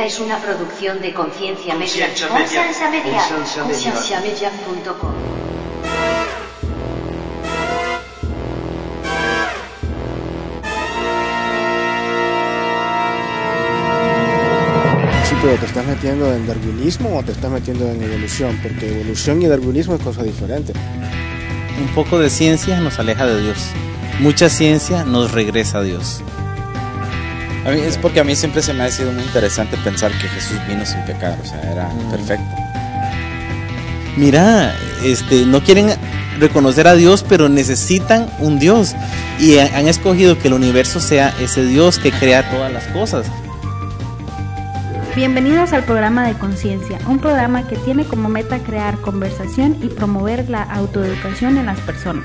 Esta es una producción de Conciencia Media. Conciencia Media. Conciencia Media. Sí, pero te estás metiendo en darwinismo o te estás metiendo en evolución, porque evolución y darwinismo es cosa diferente. Un poco de ciencia nos aleja de Dios. Mucha ciencia nos regresa a Dios. A mí es porque a mí siempre se me ha sido muy interesante pensar que Jesús vino sin pecar, o sea, era perfecto. Mira, este, no quieren reconocer a Dios, pero necesitan un Dios. Y ha- han escogido que el universo sea ese Dios que crea todas las cosas. Bienvenidos al programa de Conciencia, un programa que tiene como meta crear conversación y promover la autoeducación en las personas,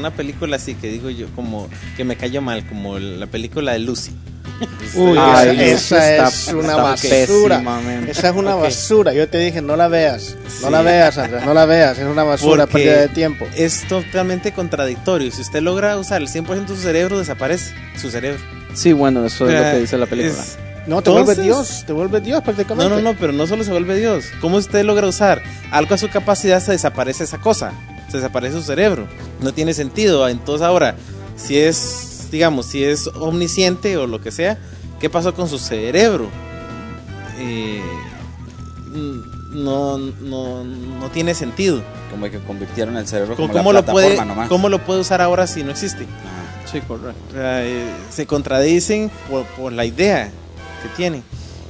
una película así que digo yo, como que me cayó mal, como la película de Lucy. Uy, Ay, esa, está- esa es una basura. pésima. Esa es una Ok. basura. Yo te dije, no la veas. No Sí. la veas, Andrés, no la veas. Es una basura, Porque pérdida de tiempo. Es totalmente contradictorio. Si usted logra usar el 100% de su cerebro, desaparece su cerebro. Sí, bueno, eso es lo que dice la película. es- No, te entonces- vuelve Dios. Te vuelve Dios prácticamente. No, no, no, pero no solo se vuelve Dios. ¿Cómo usted logra usar algo a su capacidad? Se desaparece esa cosa. Se desaparece su cerebro. No tiene sentido. Entonces ahora, si es, digamos, si es omnisciente o lo que sea, ¿qué pasó con su cerebro? Eh, no, no, no tiene sentido. Como que convirtieron el cerebro ¿Cómo, como cómo la lo puede, nomás. ¿Cómo lo puede usar ahora si no existe? Sí, correcto. se contradicen por, por la idea que tienen.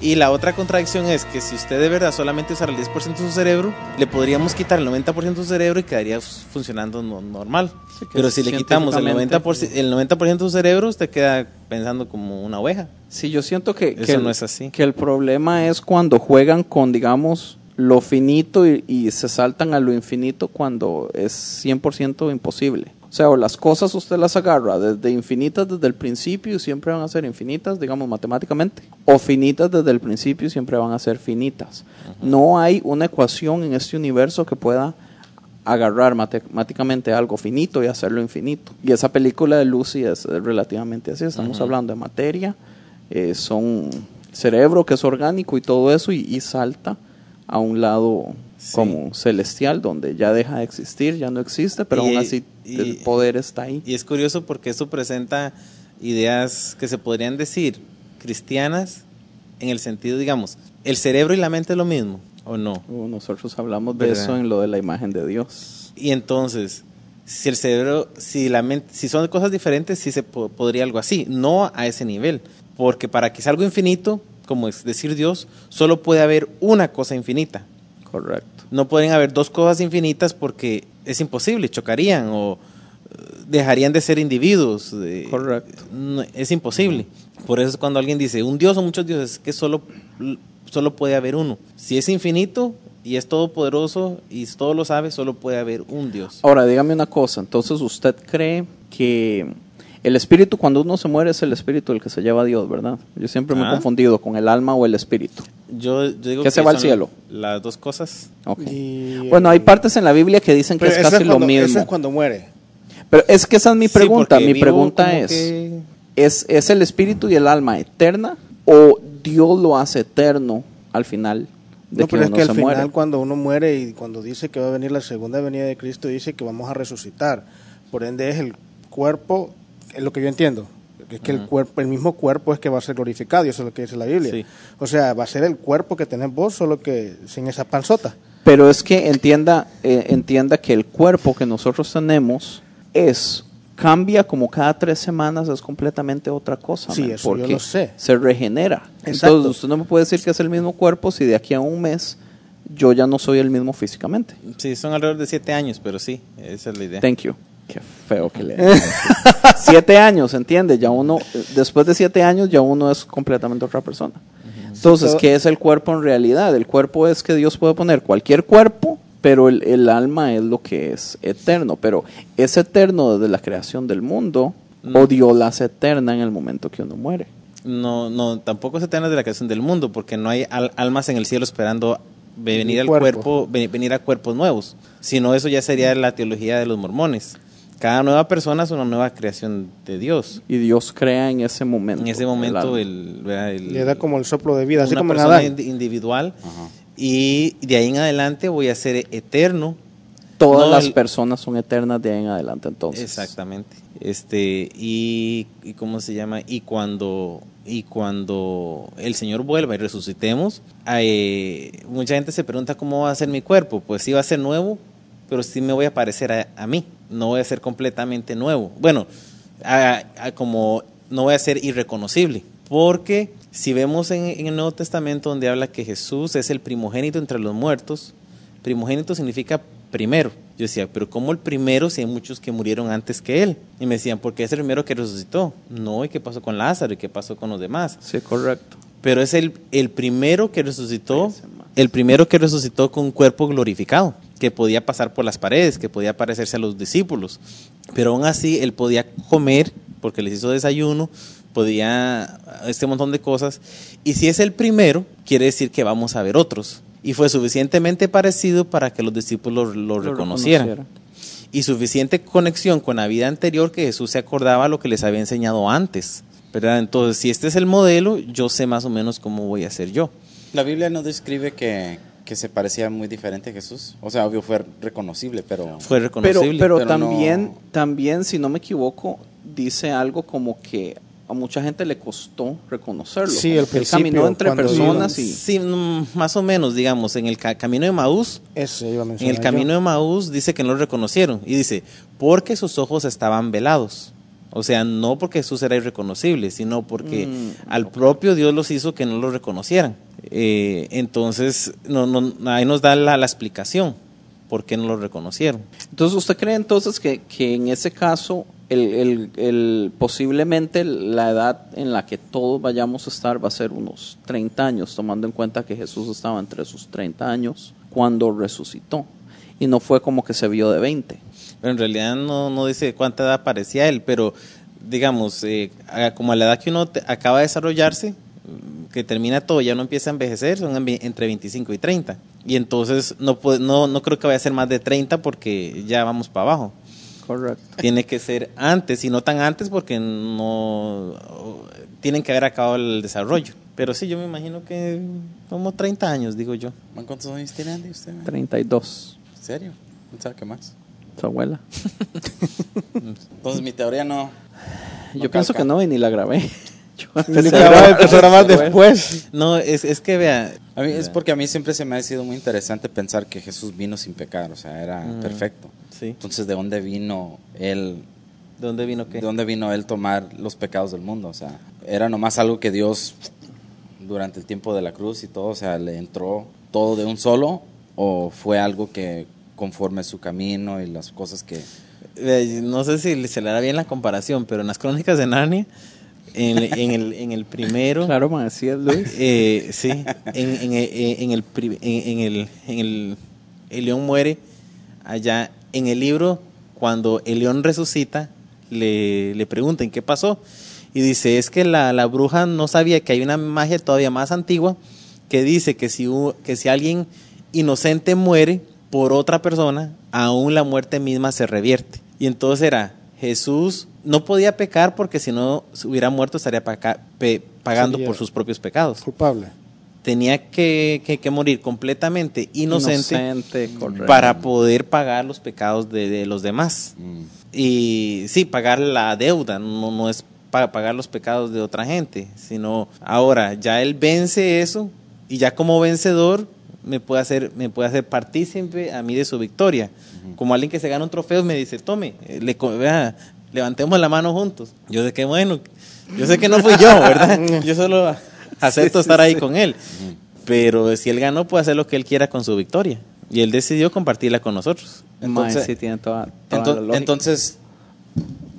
Y la otra contradicción es que si usted de verdad solamente usara el 10% de su cerebro, le podríamos quitar el 90% de su cerebro y quedaría funcionando no- normal. Sí, Pero si le quitamos el científicamente- 90%, el 90% de su cerebro, usted queda pensando como una oveja. Sí, yo siento que, Eso que el, no es así. que el problema es cuando juegan con, digamos, lo finito y, y se saltan a lo infinito cuando es 100% imposible. O sea, o las cosas usted las agarra desde infinitas desde el principio y siempre van a ser infinitas, digamos, matemáticamente, o finitas desde el principio y siempre van a ser finitas. No hay una ecuación en este universo que pueda agarrar matemáticamente algo finito y hacerlo infinito. Y esa película de Lucy es relativamente así. Estamos hablando de materia, eh, son cerebro que es orgánico y todo eso y, y salta a un lado Sí. como celestial donde ya deja de existir, ya no existe, pero Y- aún así y- el poder está ahí. Y es curioso porque eso presenta ideas que se podrían decir cristianas en el sentido, digamos, el cerebro y la mente es lo mismo, ¿o no? Uh, Nosotros hablamos de ¿Verdad? eso en lo de la imagen de Dios. Y entonces, si el cerebro, si la mente, si son cosas diferentes, sí se po- podría algo así, no a ese nivel, porque para que sea algo infinito, como es decir Dios, solo puede haber una cosa infinita. Correcto. No pueden haber dos cosas infinitas porque es imposible, chocarían o eh, dejarían de ser individuos. eh, Correcto. no, es imposible. Por eso es cuando alguien dice un dios o muchos dioses, es que solo, solo puede haber uno. Si es infinito y es todopoderoso y todo lo sabe, solo puede haber un dios. Ahora, dígame una cosa. Entonces, ¿usted cree que el espíritu cuando uno se muere es el espíritu el que se lleva a Dios, verdad? Yo siempre me he Ah. confundido con el alma o el espíritu. Yo, yo digo ¿Qué se va al cielo? Las dos cosas. Y, Bueno, hay partes en la Biblia que dicen que es casi cuando- lo mismo. Eso es cuando muere. Pero es que esa es mi pregunta. mi pregunta es, que- es, ¿es el espíritu y el alma eterna o Dios lo hace eterno al final de No, que pero es uno que al final muere? cuando uno muere y cuando dice que va a venir la segunda venida de Cristo, dice que vamos a resucitar. Por ende es el cuerpo, es lo que yo entiendo, es que el cuerpo, el mismo cuerpo es que va a ser glorificado, y eso es lo que dice la Biblia. Sí. O sea, va a ser el cuerpo que tenés vos, solo que sin esa panzota. Pero es que entienda, eh, entienda que el cuerpo que nosotros tenemos es cambia como cada tres semanas, es completamente otra cosa. Sí, man, eso yo porque lo sé. Se regenera. Exacto. Entonces usted no me puede decir que es el mismo cuerpo si de aquí a un mes yo ya no soy el mismo físicamente. Sí, son alrededor de siete años, pero sí, esa es la idea. Thank you. Qué feo que le Siete años, ¿entiende? Ya uno, después de siete años, ya uno es completamente otra persona. Entonces, ¿qué es el cuerpo en realidad? El cuerpo es que Dios puede poner cualquier cuerpo, pero el, el alma es lo que es eterno. Pero es eterno desde la creación del mundo, o Dios la hace eterna en el momento que uno muere. No, no, tampoco se trata de la creación del mundo, porque no hay al- almas en el cielo esperando venir al cuerpo. cuerpo, ve- venir a cuerpos nuevos. Sino eso ya sería la teología de los mormones. Cada nueva persona es una nueva creación de Dios. Y Dios crea en ese momento. En ese momento el, el- Le da como el soplo de vida, así como persona Adán. indi- individual y de ahí en adelante voy a ser eterno. Todas No, las el- personas son eternas de ahí en adelante, entonces. Exactamente. Este y, y cómo se llama y cuando y cuando el Señor vuelva y resucitemos, eh, mucha gente se pregunta cómo va a ser mi cuerpo. Pues sí va a ser nuevo, pero sí me voy a parecer a, a mí. No voy a ser completamente nuevo. Bueno, a- a- como no voy a ser irreconocible, porque si vemos en, en el Nuevo Testamento donde habla que Jesús es el primogénito entre los muertos, primogénito significa primero. Yo decía, pero ¿cómo el primero si hay muchos que murieron antes que él? Y me decían, porque es el primero que resucitó. No, ¿y qué pasó con Lázaro? ¿Y qué pasó con los demás? Sí, correcto. Pero es el, el primero que resucitó. El primero que resucitó con un cuerpo glorificado, que podía pasar por las paredes, que podía parecerse a los discípulos. Pero aún así, él podía comer, porque les hizo desayuno, podía este montón de cosas. Y si es el primero, quiere decir que vamos a ver otros. Y fue suficientemente parecido para que los discípulos lo, Lo reconocieran. reconociera. Y suficiente conexión con la vida anterior que Jesús se acordaba lo que les había enseñado antes. ¿verdad? Entonces, si este es el modelo, yo sé más o menos cómo voy a ser yo. La Biblia no describe que, que se parecía muy diferente a Jesús. O sea, obvio fue reconocible, pero... Fue reconocible. pero, pero también, no- también, si no me equivoco, dice algo como que a mucha gente le costó reconocerlo. Sí, que él principio, caminó entre personas vino- y... Sí, mm, más o menos, digamos, en el ca- camino de Maús, Eso iba a en mencionar el camino de Maús dice que no lo reconocieron. Y dice, porque sus ojos estaban velados. O sea, no porque Jesús era irreconocible, sino porque Mm, al propio Dios los hizo que no lo reconocieran. Eh, entonces, no, no, ahí nos da la, la explicación por qué no lo reconocieron. Entonces, ¿usted cree entonces que, que en ese caso, el, el- el- posiblemente la edad en la que todos vayamos a estar va a ser unos 30 años, tomando en cuenta que Jesús estaba entre sus 30 años cuando resucitó? Y no fue como que se vio de 20. Pero en realidad no, no dice cuánta edad parecía él, pero digamos, eh, como a la edad que uno te- acaba de desarrollarse, mm, que termina todo, ya no empieza a envejecer, son entre 25 y 30. Y entonces no, puede- no, no creo que vaya a ser más de 30 porque ya vamos para abajo. Correcto. Tiene que ser antes, y no tan antes porque no tienen que haber acabado el desarrollo. Pero sí, yo me imagino que como 30 años, digo yo. ¿Cuántos años tiene Andy usted? man? 32. ¿En serio? ¿No sabe qué más? Su abuela. Entonces mi teoría no... Yo pienso que no y ni la grabé. Yo Ni empezó a grabar después. No, es, es que vea, A mí, es porque a mí siempre se me ha sido muy interesante pensar que Jesús vino sin pecar, o sea, era Mm. perfecto. sí, Entonces, ¿de dónde vino él? ¿de dónde vino qué? ¿De dónde vino él tomar los pecados del mundo? O sea, era nomás algo que Dios durante el tiempo de la cruz y todo, o sea, le entró todo de un solo o fue algo que conforme su camino y las cosas que Eh, no sé si se le hará bien la comparación, pero en las crónicas de Narnia, en, en el, en el primero, Claro, me decía Luis. eh, sí, en, en, eh, en el, pri- en, en el, en el, el león muere allá en el libro, cuando el león resucita, le, le preguntan qué pasó. Y dice, es que la, la bruja no sabía que hay una magia todavía más antigua que dice que si, que si alguien inocente muere por otra persona, aún la muerte misma se revierte. Y entonces era, Jesús no podía pecar porque si no se hubiera muerto estaría paca- pe- pagando Sería- por sus propios pecados. Culpable. Tenía que, que- que morir completamente inocente, Inocente, para poder pagar los pecados de, de los demás. mm, Y sí, pagar la deuda, no, no es para pagar los pecados de otra gente, sino ahora ya él vence eso y ya como vencedor me puede hacer me puede hacer partícipe a mí de su victoria. Como alguien que se gana un trofeo me dice, "Tome, eh, le, co- vea, levantemos la mano juntos." Yo sé que bueno, yo sé que no fui yo, ¿verdad? Yo solo acepto estar ahí con él. Pero si él ganó, puede hacer lo que él quiera con su victoria. Y él decidió compartirla con nosotros. Entonces- sí tiene toda, toda Ento- la lógica. entonces,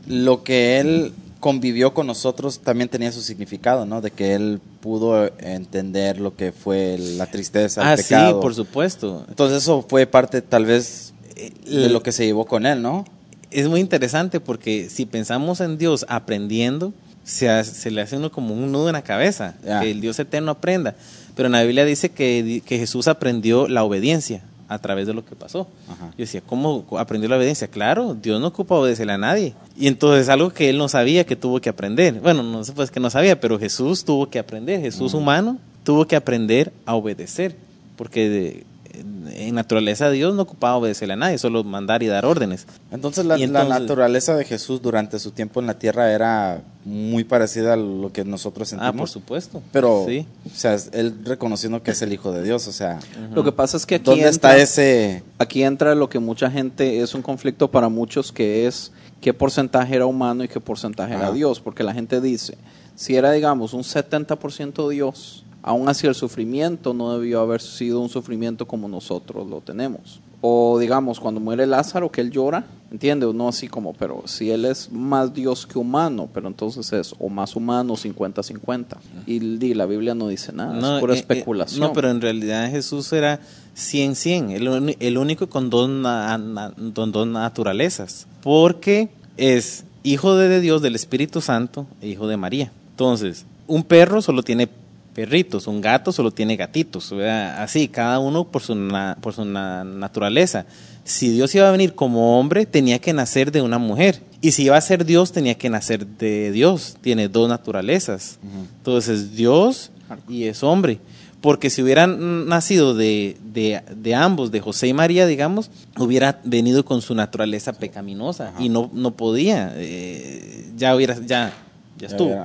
lo que él convivió con nosotros también tenía su significado, ¿no? De que él pudo entender lo que fue la tristeza, el Ah, pecado. sí, por supuesto. Entonces eso fue parte tal vez de el- lo que se llevó con él, ¿no? Es muy interesante porque si pensamos en Dios aprendiendo, se, hace- se le hace uno como un nudo en la cabeza, que el Dios eterno aprenda. Pero en la Biblia dice que, di- que Jesús aprendió la obediencia a través de lo que pasó. Ajá. Yo decía, ¿cómo aprendió la obediencia? Claro, Dios no ocupa obedecerle a nadie. Y entonces algo que él no sabía que tuvo que aprender. Bueno, no sé pues que no sabía, pero Jesús tuvo que aprender. Jesús humano tuvo que aprender a obedecer. Porque de- en- naturaleza Dios no ocupaba obedecerle a nadie, solo mandar y dar órdenes. Entonces la, Y la naturaleza de Jesús durante su tiempo en la tierra era muy parecida a lo que nosotros sentimos. Ah, por supuesto. Pero, Sí. o sea, él reconociendo que es el Hijo de Dios, o sea, Lo que pasa es que aquí ¿dónde entra, está ese...? aquí entra lo que mucha gente es un conflicto para muchos que es qué porcentaje era humano y qué porcentaje era. Dios, porque la gente dice, si era digamos un 70% Dios, aún así el sufrimiento no debió haber sido un sufrimiento como nosotros lo tenemos. O digamos, cuando muere Lázaro, que él llora, ¿entiende? No así como, pero si él es más Dios que humano, pero entonces es o más humano 50-50. Y di, la Biblia no dice nada, es pura eh, eh, especulación. no, pero en realidad Jesús era 100-100, el, el único con dos, na- dos naturalezas, porque es hijo de Dios, del Espíritu Santo, e hijo de María. Entonces, un perro solo tiene perritos, un gato solo tiene gatitos, ¿verdad? así, cada uno por su, na- por su na- naturaleza. Si Dios iba a venir como hombre, tenía que nacer de una mujer. Y si iba a ser Dios, tenía que nacer de Dios. Tiene dos naturalezas. Entonces, Dios y es hombre. Porque si hubieran nacido de, de, de ambos, de José y María, digamos, hubiera venido con su naturaleza pecaminosa. Y no, no podía. eh, ya hubiera, ya, ya estuvo.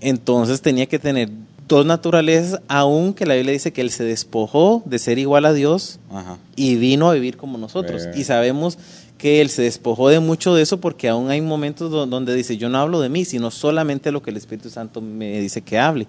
Entonces tenía que tener dos naturalezas, aunque la Biblia dice que él se despojó de ser igual a Dios Ajá. y vino a vivir como nosotros. Y sabemos que él se despojó de mucho de eso porque aún hay momentos do- donde dice, yo no hablo de mí, sino solamente lo que el Espíritu Santo me dice que hable.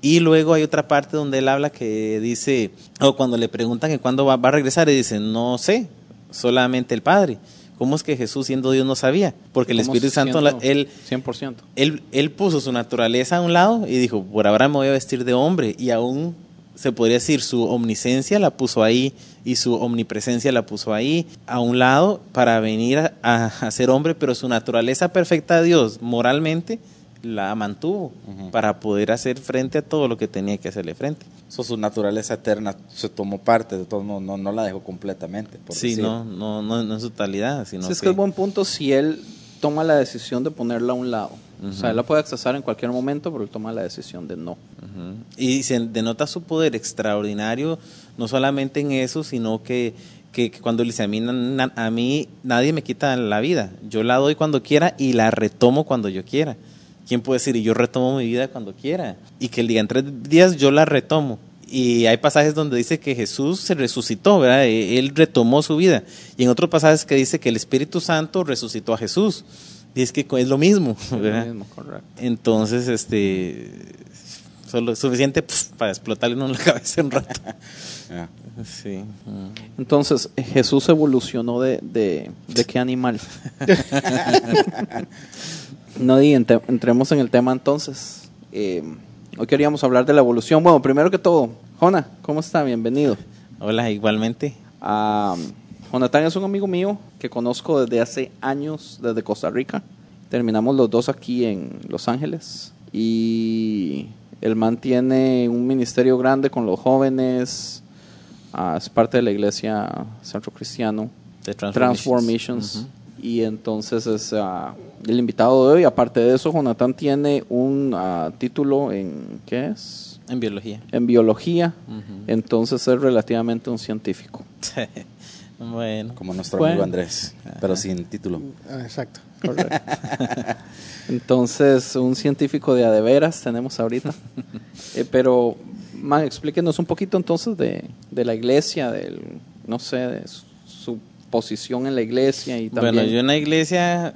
Y luego hay otra parte donde él habla que dice, o cuando le preguntan que cuándo va, va a regresar, y dice, no sé, solamente el Padre. ¿Cómo es que Jesús siendo Dios no sabía? Porque el ¿Cómo Espíritu Santo, él, 100%. él, él puso su naturaleza a un lado y dijo, por ahora me voy a vestir de hombre. Y aún se podría decir, su omniscencia la puso ahí y su omnipresencia la puso ahí a un lado para venir a, a- a ser hombre, pero su naturaleza perfecta de Dios moralmente la mantuvo para poder hacer frente a todo lo que tenía que hacerle frente. So, su naturaleza eterna se tomó parte, de todo modo, no, no la dejó completamente. Por Sí, decir. no, no, no, no en su totalidad, sino Sí, es que que- es buen punto si él toma la decisión de ponerla a un lado. O sea, él la puede accesar en cualquier momento, pero él toma la decisión de no. Y se denota su poder extraordinario, no solamente en eso, sino que, que, que cuando él dice, a mí, na- na- a mí nadie me quita la vida, yo la doy cuando quiera y la retomo cuando yo quiera. ¿Quién puede decir, y yo retomo mi vida cuando quiera? Y que el día en tres días yo la retomo. Y hay pasajes donde dice que Jesús se resucitó, ¿verdad? E- Él retomó su vida. Y en otros pasajes que dice que el Espíritu Santo resucitó a Jesús. Y es que es lo mismo, ¿verdad? Lo mismo, correcto. Entonces, este, solo es suficiente pf, para explotarle uno en la cabeza un rato. Sí. mm. Entonces, Jesús evolucionó de, de, ¿de qué animal? no, y entremos en el tema entonces. Eh, hoy queríamos hablar de la evolución. Bueno, primero que todo, Jona, ¿cómo está? Bienvenido. Hola, igualmente. Ah, Jonathan es un amigo mío que conozco desde hace años, desde Costa Rica. Terminamos los dos aquí en Los Ángeles. Y el man tiene un ministerio grande con los jóvenes. Ah, es parte de la iglesia Centro Cristiano. De Transformations. Y entonces es ah, el invitado de hoy. Aparte de eso, Jonathan tiene un ah, título en. ¿Qué es? En biología. En biología. Entonces es relativamente un científico. bueno. Como nuestro Bueno. amigo Andrés, pero sin título. Ah, exacto. Entonces, un científico de adeveras tenemos ahorita. Eh, pero, man, explíquenos un poquito entonces de, de la iglesia, del, no sé, de su, su posición en la iglesia y también... Bueno, yo en la iglesia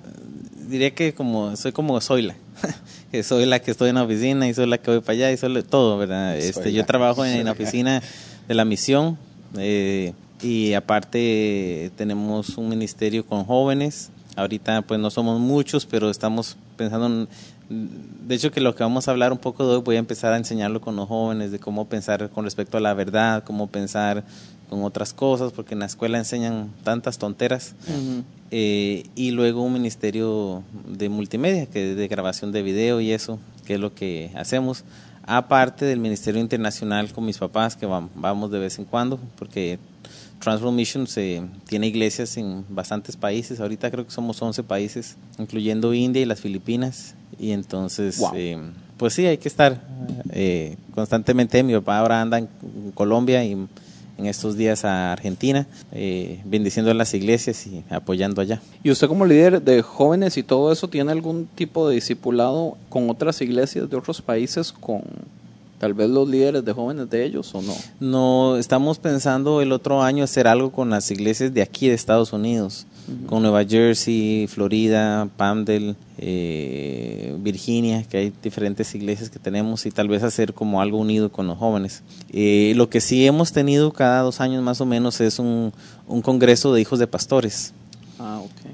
diría que como soy como Zoila. que soy la que estoy en la oficina y soy la que voy para allá y soy todo, ¿verdad? Este, yo trabajo en la oficina de la misión eh, y aparte tenemos un ministerio con jóvenes. Ahorita pues no somos muchos, pero estamos pensando en, de hecho que lo que vamos a hablar un poco de hoy voy a empezar a enseñarlo con los jóvenes de cómo pensar con respecto a la verdad, cómo pensar con otras cosas, porque en la escuela enseñan tantas tonteras. Ujú. Eh, y luego un ministerio de multimedia, que es de grabación de video y eso, que es lo que hacemos. Aparte del ministerio internacional con mis papás, que vam- vamos de vez en cuando, porque Transworld Mission se, tiene iglesias en bastantes países. Ahorita creo que somos 11 países, incluyendo India y las Filipinas. Y entonces, Wow. eh, pues sí, hay que estar eh, constantemente. Mi papá ahora anda en Colombia y en estos días a Argentina, eh, bendiciendo a las iglesias y apoyando allá. ¿Y usted como líder de jóvenes y todo eso tiene algún tipo de discipulado con otras iglesias de otros países, con tal vez los líderes de jóvenes de ellos o no? No, estamos pensando el otro año hacer algo con las iglesias de aquí de Estados Unidos, con Nueva Jersey, Florida, Palmdale, eh, Virginia, que hay diferentes iglesias que tenemos y tal vez hacer como algo unido con los jóvenes. Eh, lo que sí hemos tenido cada dos años más o menos es un, un congreso de hijos de pastores. Ah, ok.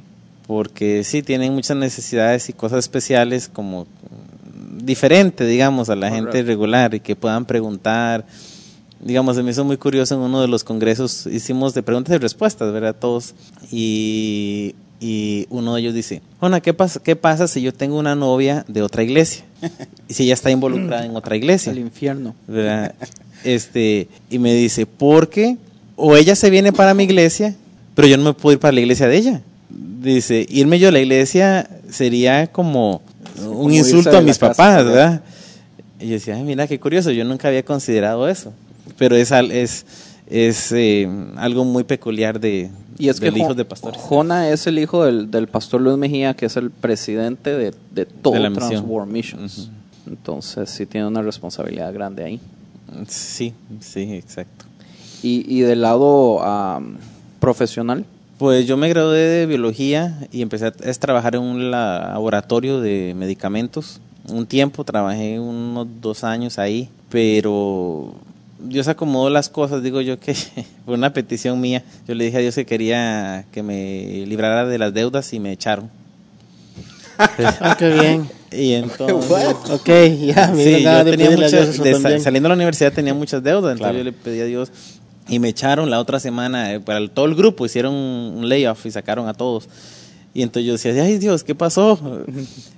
porque sí tienen muchas necesidades y cosas especiales como mm, diferente, digamos, a la gente regular y que puedan preguntar. Digamos, se me hizo muy curioso en uno de los congresos, hicimos de preguntas y respuestas, ¿verdad? Todos. Y, y uno de ellos dice, Juana, ¿qué pasa, ¿qué pasa si yo tengo una novia de otra iglesia? Y si ella está involucrada en otra iglesia. El infierno. ¿verdad? Este, y me dice, porque o ella se viene para mi iglesia, pero yo no me puedo ir para la iglesia de ella. Dice, irme yo a la iglesia sería como un Como insulto a mis casa, papás, ¿verdad? ¿verdad? Y yo decía, "Ay, mira qué curioso, yo nunca había considerado eso. Pero es, es, es eh, algo muy peculiar de, Y es del Jo- hijo de pastores. Jona es el hijo del, del pastor Luis Mejía, que es el presidente de, de todo De la misión. Transworld Missions. Entonces sí tiene una responsabilidad grande ahí. Sí, sí, exacto. Y, y del lado profesional, Pues yo me gradué de biología y empecé a, es trabajar en un laboratorio de medicamentos. Un tiempo, trabajé unos dos años ahí, pero Dios acomodó las cosas, digo yo que fue una petición mía. Yo le dije a Dios que quería que me librara de las deudas y me echaron. Ah, qué bien. Y entonces... Ok, ya, me Sí, yo tenía muchas, de saliendo de la universidad tenía muchas deudas, entonces Claro. yo le pedí a Dios y me echaron la otra semana eh, para el- todo el grupo, hicieron un layoff y sacaron a todos. Y entonces yo decía, ay Dios, ¿qué pasó?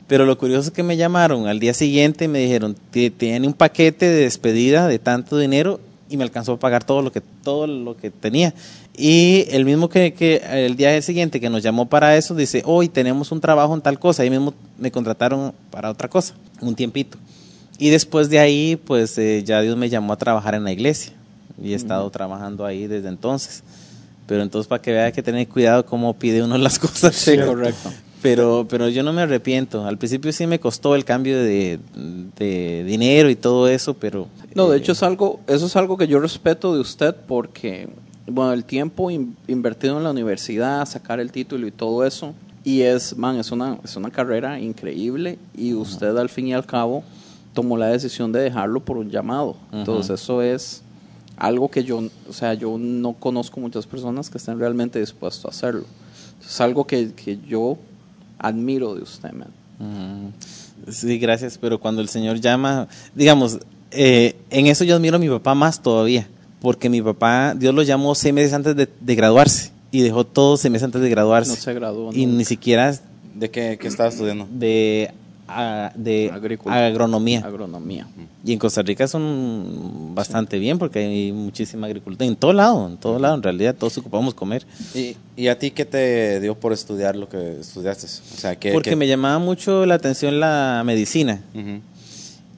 Pero lo curioso es que me llamaron al día siguiente y me dijeron, "Ti- tiene un paquete de despedida de tanto dinero y me alcanzó a pagar todo lo que todo lo que tenía. Y el mismo que, que el día siguiente que nos llamó para eso, dice, hoy tenemos un trabajo en tal cosa. Ahí mismo me contrataron para otra cosa, un tiempito. Y después de ahí, pues eh, ya Dios me llamó a trabajar en la iglesia. Y he estado trabajando ahí desde entonces. Pero entonces para que vea hay que tener cuidado cómo pide uno las cosas. Sí, correcto. Pero, pero yo no me arrepiento. Al principio sí me costó el cambio de, de dinero y todo eso, pero... No, de eh, hecho es algo, eso es algo que yo respeto de usted porque, bueno, el tiempo in- invertido en la universidad, sacar el título y todo eso, y es, man, es una, es una carrera increíble y usted al fin y al cabo tomó la decisión de dejarlo por un llamado. Entonces eso es algo que yo, o sea, yo no conozco muchas personas que estén realmente dispuestos a hacerlo. Es algo que, que yo admiro de usted, man. Sí, gracias, pero cuando el Señor llama, digamos, eh, en eso yo admiro a mi papá más todavía, porque mi papá, Dios lo llamó seis meses antes de, de graduarse y dejó todo seis meses antes de graduarse. No se graduó Y nunca. ni siquiera ¿De qué, qué estaba estudiando? de, a- de agronomía. Agronomía. Y en Costa Rica son bastante bien porque hay muchísima agricultura. En todo lado, en todo lado, en realidad todos ocupamos comer. ¿Y, ¿Y a ti qué te dio por estudiar lo que estudiaste? O sea, ¿qué, Porque qué- me llamaba mucho la atención la medicina.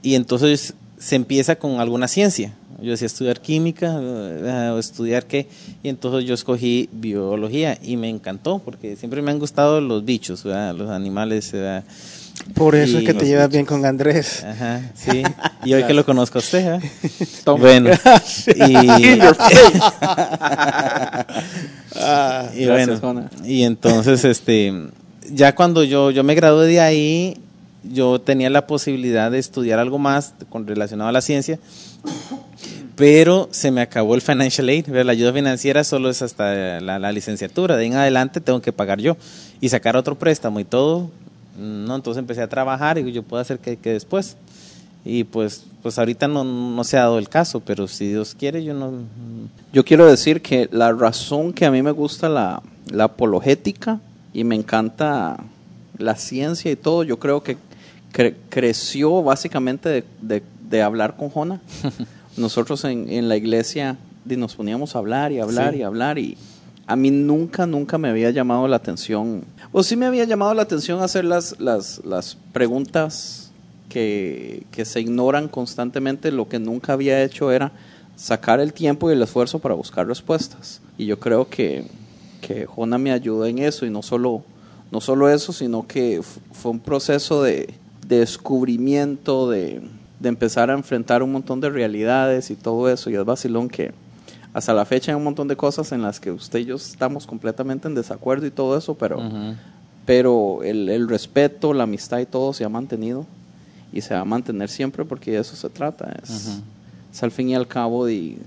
Y entonces se empieza con alguna ciencia. Yo decía estudiar química eh, o estudiar qué, y entonces yo escogí biología y me encantó porque siempre me han gustado los bichos, ¿verdad? los animales. ¿verdad? Por eso es que te llevas bien con Andrés. Ajá, sí. Y hoy que lo conozco a usted, ¿eh? Bueno, y, y Gracias, bueno, Jona. y entonces, este, ya cuando yo, yo me gradué de ahí, yo tenía la posibilidad de estudiar algo más con relacionado a la ciencia, pero se me acabó el financial aid, la ayuda financiera solo es hasta la, la licenciatura, de ahí en adelante tengo que pagar yo y sacar otro préstamo y todo, no, entonces empecé a trabajar y yo puedo hacer que, que después. Y pues, pues ahorita no, no se ha dado el caso, pero si Dios quiere, yo no, Yo quiero decir que la razón que a mí me gusta la, la apologética y me encanta la ciencia y todo, yo creo que cre- creció básicamente de, de- de hablar con Jona. Nosotros en, en la iglesia nos poníamos a hablar y hablar Sí. y hablar y a mí nunca, nunca me había llamado la atención, o sí me había llamado la atención hacer las, las, las preguntas que, que se ignoran constantemente, lo que nunca había hecho era sacar el tiempo y el esfuerzo para buscar respuestas. Y yo creo que, que Jona me ayudó en eso, y no solo, no solo eso, sino que fue un proceso de, de descubrimiento, de, de empezar a enfrentar un montón de realidades y todo eso, y es vacilón que hasta la fecha hay un montón de cosas en las que usted y yo estamos completamente en desacuerdo y todo eso, pero pero el, el respeto, la amistad y todo se ha mantenido y se va a mantener siempre porque de eso se trata. Es, es al fin y al cabo de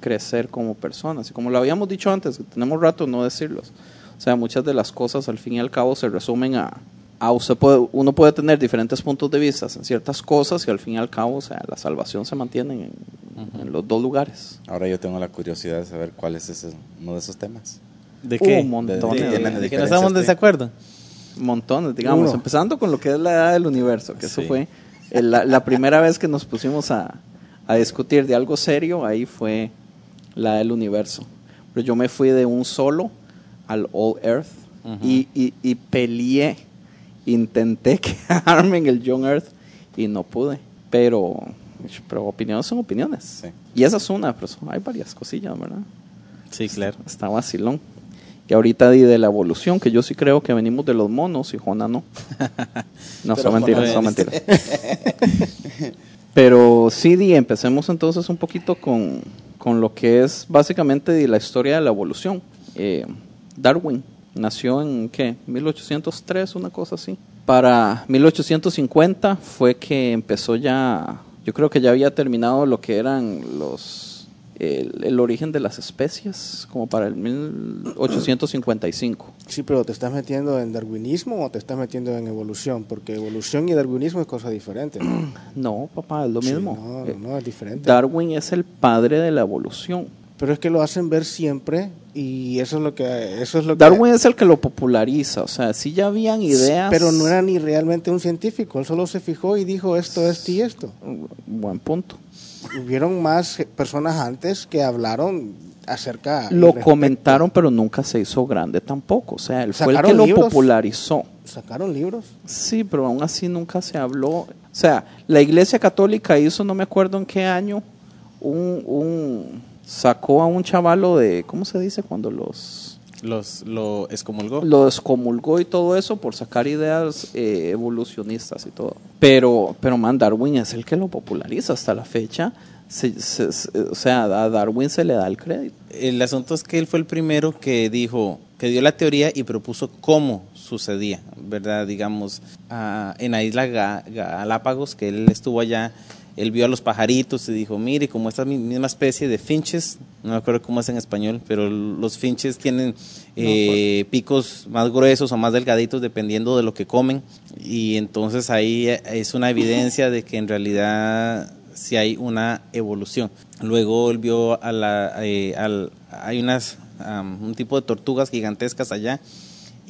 crecer como personas. Y como lo habíamos dicho antes, tenemos rato no decirlos. O sea, muchas de las cosas al fin y al cabo se resumen a, a usted puede, uno puede tener diferentes puntos de vista en ciertas cosas y al fin y al cabo, o sea, la salvación se mantiene en, en los dos lugares. Ahora yo tengo la curiosidad de saber cuál es ese, uno de esos temas. ¿De Un qué? montón ¿De, de- de- de de que no estamos en desacuerdo? Montones, digamos, Uno. empezando con lo que es la edad del universo, que eso fue el- la, la primera vez que nos pusimos a, a discutir de algo serio, ahí fue la del universo. Pero yo me fui de un solo al All Earth y, y, y peleé, intenté quedarme en el Young Earth y no pude, pero, pero opiniones son opiniones. Sí. Y esa es una, pero son- hay varias cosillas, ¿verdad? Sí, claro. Está vacilón. Y ahorita di de la evolución, que yo sí creo que venimos de los monos y Jona no. No, son mentiras, son mentiras. Pero sí, di, empecemos entonces un poquito con, con lo que es básicamente di, la historia de la evolución. Eh, Darwin nació en, ¿qué? 1803, una cosa así. Para 1850 fue que empezó ya, yo creo que ya había terminado lo que eran los el, el origen de las especies, como para el 1855. Sí, pero ¿te estás metiendo en darwinismo o te estás metiendo en evolución? Porque evolución y darwinismo es cosa diferente. ¿no? No, papá, es lo mismo. no, es diferente. Darwin es el padre de la evolución. Pero es que lo hacen ver siempre y eso es lo que eso es lo que Darwin es el que lo populariza, o sea, sí ya habían ideas. pero no era ni realmente un científico, él solo se fijó y dijo esto, esto y esto. Buen punto. Hubieron más personas antes que hablaron acerca Lo comentaron, pero nunca se hizo grande tampoco. O sea, él fue el que lo popularizó. Sacaron libros. Sí, pero aún así nunca se habló. O sea, la Iglesia Católica hizo, no me acuerdo en qué año, un, un sacó a un chavalo de, ¿cómo se dice? Cuando los Los, lo excomulgó. lo descomulgó y todo eso por sacar ideas eh, evolucionistas y todo. Pero, pero man, Darwin es el que lo populariza hasta la fecha. Se- se- se- o sea, a Darwin se le da el crédito. El asunto es que él fue el primero que dijo, que dio la teoría y propuso cómo sucedía, ¿verdad? Digamos, ah, en la isla Ga- Galápagos, que él estuvo allá, él vio a los pajaritos y dijo, mire, como esta mi- misma especie de finches, no me acuerdo cómo es en español, pero los finches tienen eh, picos más gruesos o más delgaditos dependiendo de lo que comen, y entonces ahí eh, es una evidencia de que en realidad si hay una evolución. Luego él vio a la, eh, al- hay unas, un tipo de tortugas gigantescas allá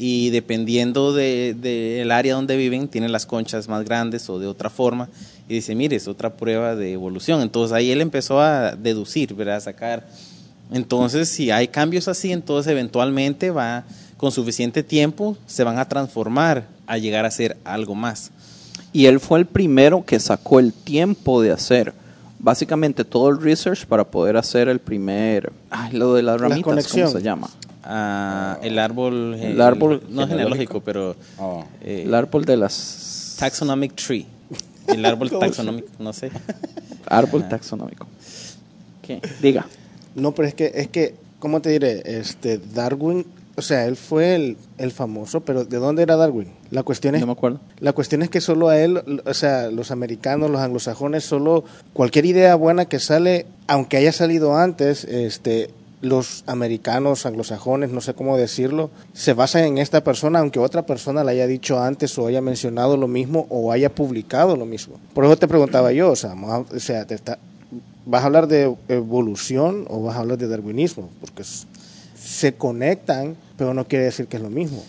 y dependiendo del de, área donde viven, tienen las conchas más grandes o de otra forma. Y dice, mire, es otra prueba de evolución. Entonces ahí él empezó a deducir, ¿verdad? A sacar. Entonces, si hay cambios así, entonces eventualmente va, con suficiente tiempo, se van a transformar a llegar a ser algo más. Y él fue el primero que sacó el tiempo de hacer básicamente todo el research para poder hacer el primer, ay, lo de las La ramitas, ¿cómo conexión. se llama? Ah, el árbol, El árbol no genealógico. genealógico, pero Oh. eh, El árbol de las taxonomic tree. El árbol taxonómico, no sé. Árbol taxonómico. ¿Qué? Diga. No, pero es que, es que, ¿cómo te diré? Este, Darwin, o sea, él fue el, el famoso, pero ¿de dónde era Darwin? La cuestión es, No me acuerdo. la cuestión es que solo a él, o sea, los americanos, los anglosajones, solo cualquier idea buena que sale, aunque haya salido antes, este, los americanos, anglosajones, no sé cómo decirlo, se basan en esta persona, aunque otra persona le haya dicho antes o haya mencionado lo mismo o haya publicado lo mismo. Por eso te preguntaba yo, o sea, o sea, te está- ¿vas a hablar de evolución o vas a hablar de darwinismo? Porque se conectan, pero no quiere decir que es lo mismo.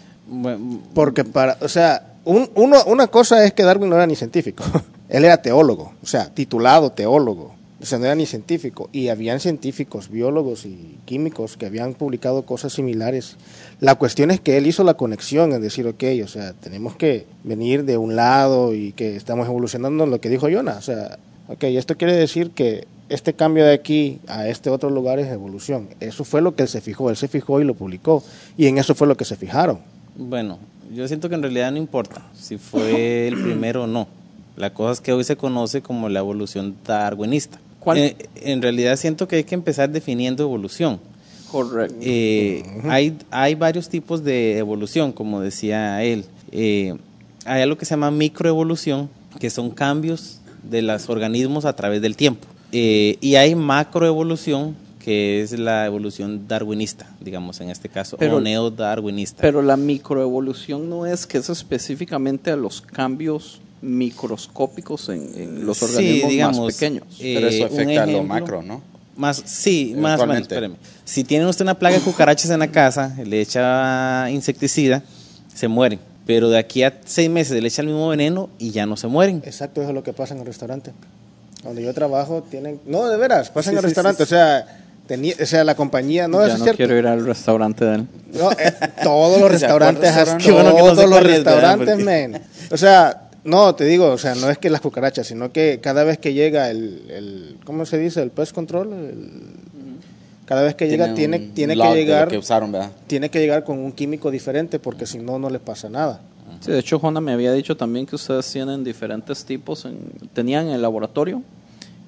Porque para, o sea, un- uno, una cosa es que Darwin no era ni científico, él era teólogo, o sea, titulado teólogo, o sea, no era ni científico, y habían científicos, biólogos y químicos que habían publicado cosas similares. La cuestión es que él hizo la conexión, es decir, ok, o sea, tenemos que venir de un lado y que estamos evolucionando lo que dijo Jonah, o sea, ok, esto quiere decir que este cambio de aquí a este otro lugar es evolución. Eso fue lo que él se fijó, él se fijó y lo publicó, y en eso fue lo que se fijaron. Bueno, yo siento que en realidad no importa si fue el primero o no. La cosa es que hoy se conoce como la evolución darwinista. ¿Cuál? Eh, en realidad siento que hay que empezar definiendo evolución. Correcto. Eh, hay, hay varios tipos de evolución, como decía él. Eh, hay algo que se llama microevolución, que son cambios de los organismos a través del tiempo. Eh, y hay macroevolución, que es la evolución darwinista, digamos, en este caso, Pero- o neodarwinista. Pero la microevolución no es que es específicamente a los cambios microscópicos en, en los Sí, organismos digamos, más pequeños. eh, Pero eso un afecta a lo macro, ¿no? Más, sí, más o menos, espéreme. Si tiene usted una plaga de cucarachas en la casa, le echa insecticida, se mueren. Pero de aquí a seis meses le echa el mismo veneno y ya no se mueren. Exacto, eso es lo que pasa en el restaurante. Donde yo trabajo tienen... No, de veras, pasa en el sí, restaurante. sí, O sea, tenía, o sea, la compañía... No, ya es no cierto. quiero ir al restaurante de él. No, eh, todos los ¿Se acuerda restaurantes, del restaurante? Qué bueno que no sé todos los ¿verdad? restaurantes, men. O sea, no, te digo, o sea, no es que las cucarachas, sino que cada vez que llega el, el ¿cómo se dice? El pest control, el- cada vez que llega tiene, tiene que llegar, que usaron, ¿verdad? tiene que llegar con un químico diferente porque si no, no les pasa nada. Sí, de hecho, Jona me había dicho también que ustedes tienen diferentes tipos. En, tenían en el laboratorio,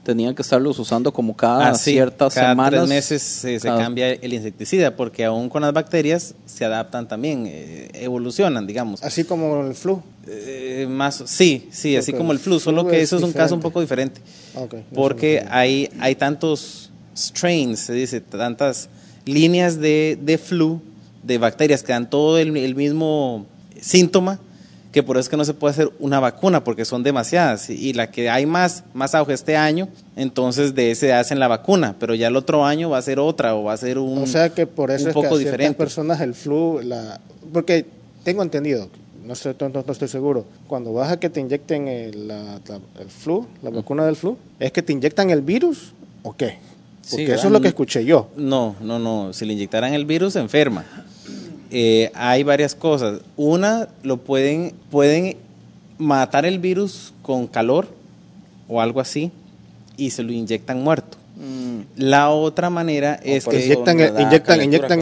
tenían que estarlos usando como cada Ah, sí, ciertas cada semanas. tres meses se, se cada- cambia el insecticida, porque aún con las bacterias se adaptan también, eh, evolucionan, digamos. Así como el flu. Eh, más, sí, sí, así como el flu, el solo flu que es eso es un caso un poco diferente. Porque hay, hay tantos strains, se dice, tantas líneas de, de flu, de bacterias que dan todo el, el mismo síntoma, que por eso es que no se puede hacer una vacuna, porque son demasiadas. Y, la que hay más, más auge este año, entonces de ese hacen la vacuna, pero ya el otro año va a ser otra o va a ser un, o sea que por eso un es poco que a diferente. personas el flu, la, porque tengo entendido, no estoy, no, no estoy seguro, cuando vas a que te inyecten el, la- la- el flu, la vacuna del flu, ¿es que te inyectan el virus o qué? Sí, Porque eso es lo que escuché yo. No, no, no. Si le inyectaran el virus, se enferma. Eh, hay varias cosas. Una, lo pueden, pueden matar el virus con calor o algo así y se lo inyectan muerto. La otra manera es que... inyectan- inyectan- inyectan-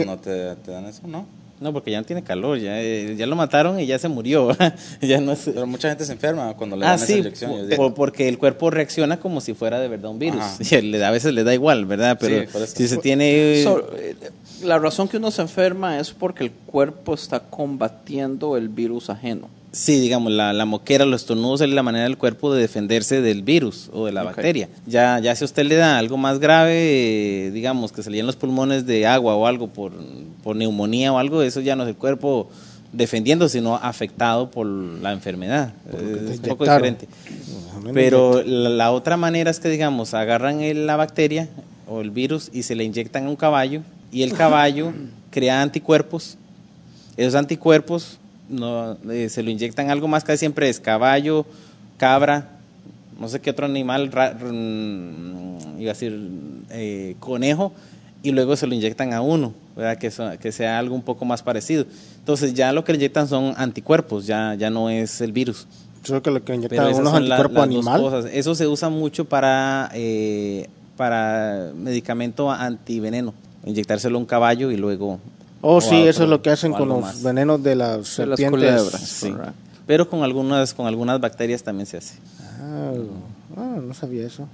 te dan eso, ¿no? No, porque ya no tiene calor, ya, eh, ya lo mataron y ya se murió. ya no es... Pero mucha gente se enferma cuando le Ah, dan esa sí, inyección. Po- digo, porque el cuerpo reacciona como si fuera de verdad un virus. Ajá. Y le- a veces le da igual, ¿verdad? Pero Sí, por eso. si se tiene... So, eh, la razón que uno se enferma es porque el cuerpo está combatiendo el virus ajeno. Sí, digamos, la, la moquera, los estornudos es la manera del cuerpo de defenderse del virus o de la bacteria. Ya, ya si a usted le da algo más grave, eh, digamos, que se le los pulmones de agua o algo por, por neumonía o algo, eso ya no es el cuerpo defendiendo, sino afectado por la enfermedad. Por Es un poco diferente. Pero la, la otra manera es que, digamos, agarran el- la bacteria o el virus y se le inyectan a un caballo y el caballo crea anticuerpos. Esos anticuerpos no, eh, se lo inyectan algo más, casi siempre es caballo, cabra, no sé qué otro animal, ra- mm, iba a decir eh, conejo, y luego se lo inyectan a uno, ¿verdad? Que, so- que sea algo un poco más parecido. Entonces ya lo que le inyectan son anticuerpos, ya, ya no es el virus. Creo que lo que Pero inyectan unos la- anticuerpos animal. cosas. Eso se usa mucho para, eh, para medicamento antiveneno. Inyectárselo a un caballo y luego. Oh, sí, eso es lo que hacen con los más. venenos de las De las serpientes. culebras. Sí. correcto. pero con algunas, con algunas bacterias también se hace. Ah, ah, no sabía eso.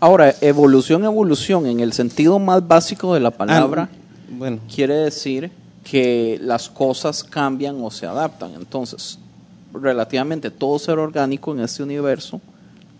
Ahora, evolución, evolución, en el sentido más básico de la palabra, Ah, bueno, quiere decir que las cosas cambian o se adaptan. Entonces, relativamente todo ser orgánico en este universo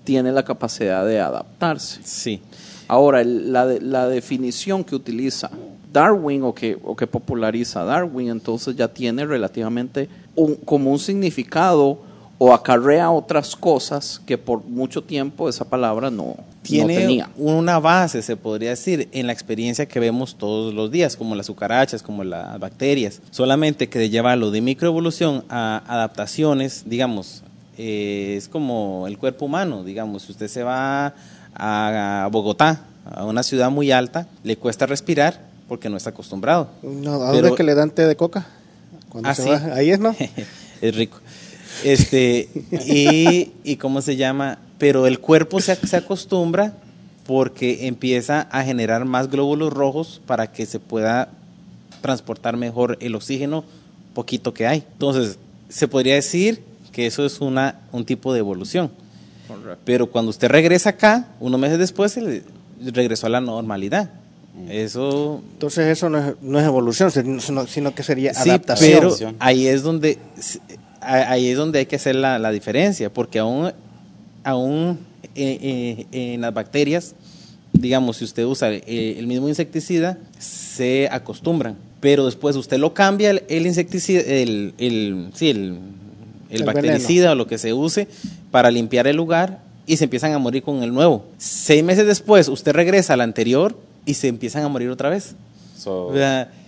tiene la capacidad de adaptarse. sí. Ahora, la, de- la definición que utiliza Darwin o que, o que populariza Darwin, entonces ya tiene relativamente un, como un significado o acarrea otras cosas que por mucho tiempo esa palabra no, no tiene tenía. una base, se podría decir, en la experiencia que vemos todos los días, como las cucarachas, como las bacterias. Solamente que de llevarlo de microevolución a adaptaciones, digamos, eh, es como el cuerpo humano, digamos, si usted se va a Bogotá, a una ciudad muy alta, le cuesta respirar porque no está acostumbrado. No, ¿A Pero- dónde es que le dan té de coca? Cuando Ah, se sí. va. Ahí es, ¿no? es rico. Este, y, y cómo se llama, pero el cuerpo se, se acostumbra porque empieza a generar más glóbulos rojos para que se pueda transportar mejor el oxígeno poquito que hay. Entonces, se podría decir que eso es una, un tipo de evolución. Pero cuando usted regresa acá, unos meses después, regresó a la normalidad. Eso Entonces eso no es, no es evolución, sino, sino que sería Sí, adaptación. pero ahí es donde ahí es donde hay que hacer la, la diferencia, porque aún, aún eh, eh, en las bacterias, digamos, si usted usa eh, el mismo insecticida, se acostumbran, pero después usted lo cambia el, el insecticida, el, el, sí, el, el El bactericida o lo que se use para limpiar el lugar y se empiezan a morir con el nuevo. Seis meses después, usted regresa al anterior y se empiezan a morir otra vez. So,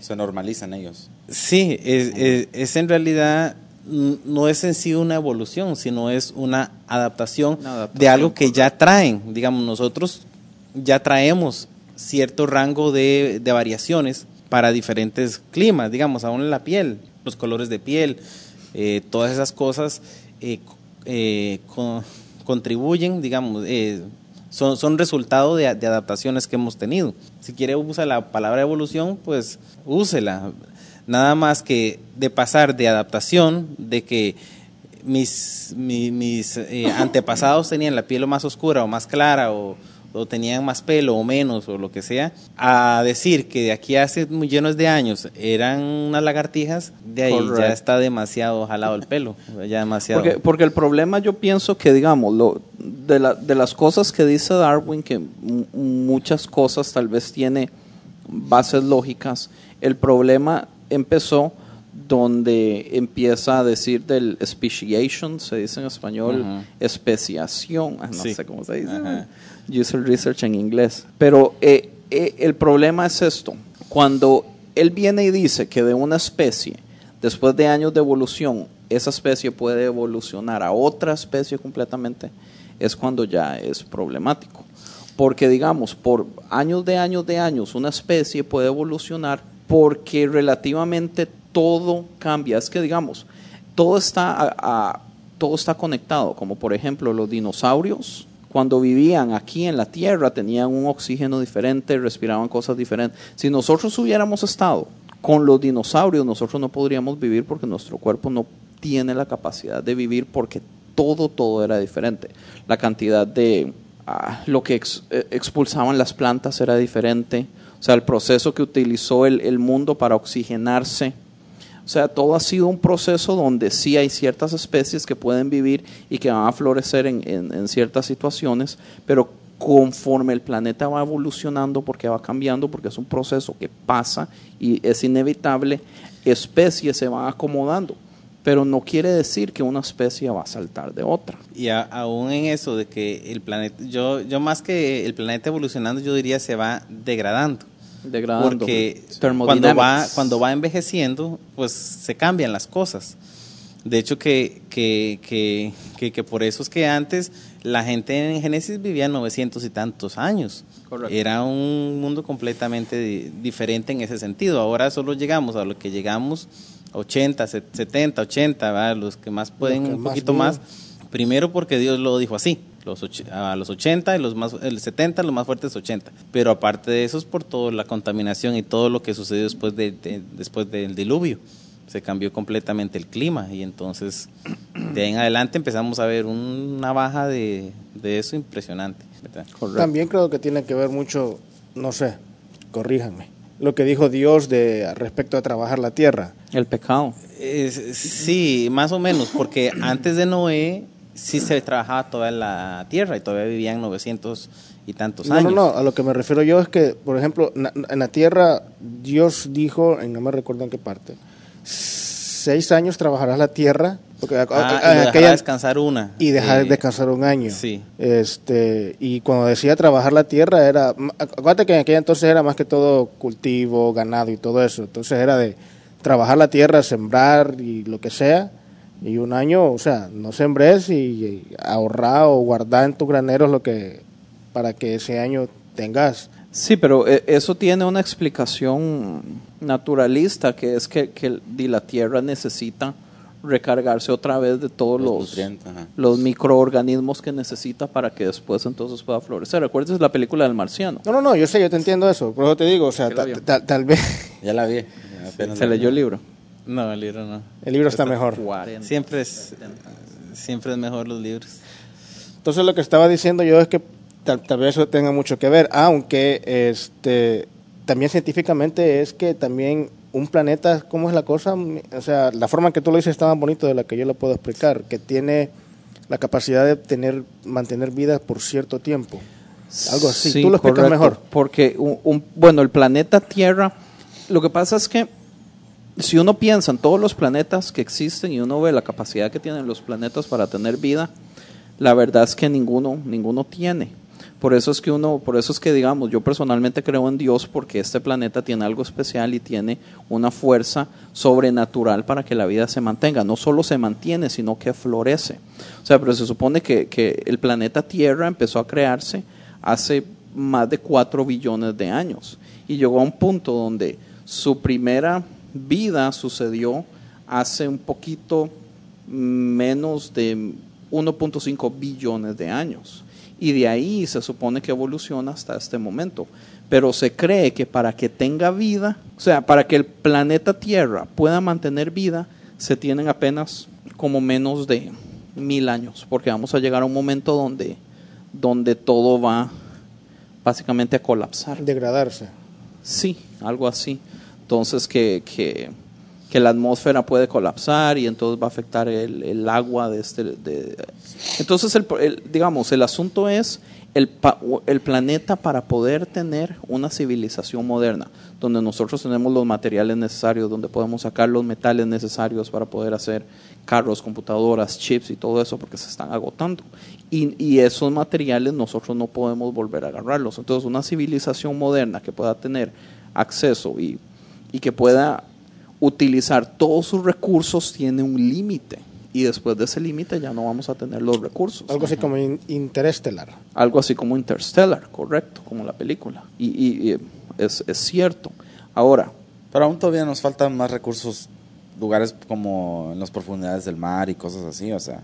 se normalizan ellos. Sí, es, es- es en realidad, no es en sí una evolución, sino es una adaptación, Una adaptación, de algo que ya traen. Digamos, nosotros ya traemos cierto rango de, de variaciones para diferentes climas, digamos, aún en la piel, los colores de piel, eh, todas esas cosas eh, eh, co- contribuyen, digamos, eh, son, son resultado de, de adaptaciones que hemos tenido. Si quiere usar la palabra evolución, pues úsela. Nada más que de pasar de adaptación, de que mis, mi- mis eh, antepasados tenían la piel más oscura o más clara o, o tenían más pelo o menos o lo que sea, a decir que de aquí a hace millones de años eran unas lagartijas, de ahí ya está demasiado jalado el pelo, ya demasiado. Porque, porque el problema yo pienso que, digamos, lo, de, la- de las cosas que dice Darwin, que mu- muchas cosas tal vez tiene bases lógicas, el problema empezó donde empieza a decir del speciation, se dice en español, especiación, ah, no Sí. sé cómo se dice. User research en inglés. Pero eh, eh, el problema es esto, cuando él viene y dice que de una especie, después de años de evolución, esa especie puede evolucionar a otra especie completamente, es cuando ya es problemático. Porque digamos, por años de años de años, una especie puede evolucionar porque relativamente todo cambia. Es que digamos, todo está, a- todo está conectado, como por ejemplo los dinosaurios, cuando vivían aquí en la Tierra tenían un oxígeno diferente, respiraban cosas diferentes. Si nosotros hubiéramos estado con los dinosaurios, nosotros no podríamos vivir porque nuestro cuerpo no tiene la capacidad de vivir porque todo, todo era diferente. La cantidad de ah, lo que eh, expulsaban las plantas era diferente. O sea, el proceso que utilizó el, el mundo para oxigenarse. O sea, todo ha sido un proceso donde sí hay ciertas especies que pueden vivir y que van a florecer en, en- ciertas situaciones, pero conforme el planeta va evolucionando, porque va cambiando, porque es un proceso que pasa y es inevitable, especies se van acomodando. Pero no quiere decir que una especie va a saltar de otra. Y aún en eso de que el planeta, yo, yo más que el planeta evolucionando, yo diría se va degradando. Degradando. Porque cuando Thermodynamics. va, cuando va envejeciendo, pues se cambian las cosas. De hecho, que, que, que, que, que por eso es que antes la gente en Génesis vivía 900 y tantos años. Correcto. Era un mundo completamente di- diferente en ese sentido. Ahora solo llegamos a lo que llegamos, 80, se- 70, 80, ¿verdad? los que más pueden, que un más poquito más. Primero porque Dios lo dijo así, los a los 80 y los más el 70, los más fuertes 80. Pero aparte de eso es por toda la contaminación y todo lo que sucedió después de, de- después del diluvio. se cambió completamente el clima y entonces de ahí en adelante empezamos a ver una baja de, de eso impresionante. También creo que tiene que ver mucho, no sé, corríjanme, lo que dijo Dios de respecto a trabajar la tierra. El pecado. Es- sí, más o menos, porque antes de Noé sí se trabajaba toda la tierra y todavía vivían 900 y tantos No, años. no, no, a lo que me refiero yo es que, por ejemplo, na- en la tierra Dios dijo, en no me recuerdo en qué parte, seis años trabajarás la tierra, porque a- Ah, a- y aquella- descansar una. y dejar Eh, descansar un año. Sí. Este, y cuando decía trabajar la tierra era, acuérdate que en aquella entonces era más que todo cultivo, ganado y todo eso. Entonces era de trabajar la tierra, sembrar y lo que sea. Y un año, o sea, no sembres y, y ahorrar o guardar en tus graneros lo que, para que ese año tengas. Sí, pero eh, eso tiene una explicación naturalista, que es que, que la tierra necesita recargarse otra vez de todos Los los, microorganismos que necesita para que después entonces pueda florecer. ¿Recuerdas la película del marciano? No, no, no, yo sé, yo te entiendo eso. Por eso te digo, o sea, ta- tal vez Ya la vi. apenas Se leyó el libro. No, el libro no. el libro está mejor. 40. Siempre es, siempre es mejor los libros. Entonces lo que estaba diciendo yo es que tal, tal vez eso tenga mucho que ver, aunque este también científicamente es que también un planeta, ¿cómo es la cosa? O sea, la forma en que tú lo dices está más bonito de la que yo lo puedo explicar, que tiene la capacidad de tener mantener vida por cierto tiempo. Algo así. Sí, tú lo explicas correcto, mejor. Porque, un, un- bueno, el planeta Tierra, lo que pasa es que si uno piensa en todos los planetas que existen y uno ve la capacidad que tienen los planetas para tener vida, la verdad es que ninguno, ninguno tiene. Por eso es que uno, por eso es que digamos, yo personalmente creo en Dios porque este planeta tiene algo especial y tiene una fuerza sobrenatural para que la vida se mantenga. No solo se mantiene, sino que florece. O sea, pero se supone que, que el planeta Tierra empezó a crearse hace más de 4 billones de años y llegó a un punto donde su primera vida sucedió hace un poquito menos de 1.5 billones de años. Y de ahí se supone que evoluciona hasta este momento. Pero se cree que para que tenga vida, o sea, para que el planeta Tierra pueda mantener vida, se tienen apenas como menos de mil años, porque vamos a llegar a un momento donde, donde todo va básicamente a colapsar. Degradarse. Sí, algo así. Entonces que, que, que la atmósfera puede colapsar y entonces va a afectar el, el agua de este... de- entonces, el, el- digamos, el asunto es el, el planeta para poder tener una civilización moderna, donde nosotros tenemos los materiales necesarios, donde podemos sacar los metales necesarios para poder hacer carros, computadoras, chips y todo eso, porque se están agotando. Y, y esos materiales nosotros no podemos volver a agarrarlos. Entonces, una civilización moderna que pueda tener acceso y, y que pueda utilizar todos sus recursos tiene un límite. Y después de ese límite ya no vamos a tener los recursos. Algo así como in- interestelar. Algo así como Interstellar, correcto, como la película. Y, y- y es, es cierto. Ahora, Pero aún todavía nos faltan más recursos, lugares como en las profundidades del mar y cosas así, o sea,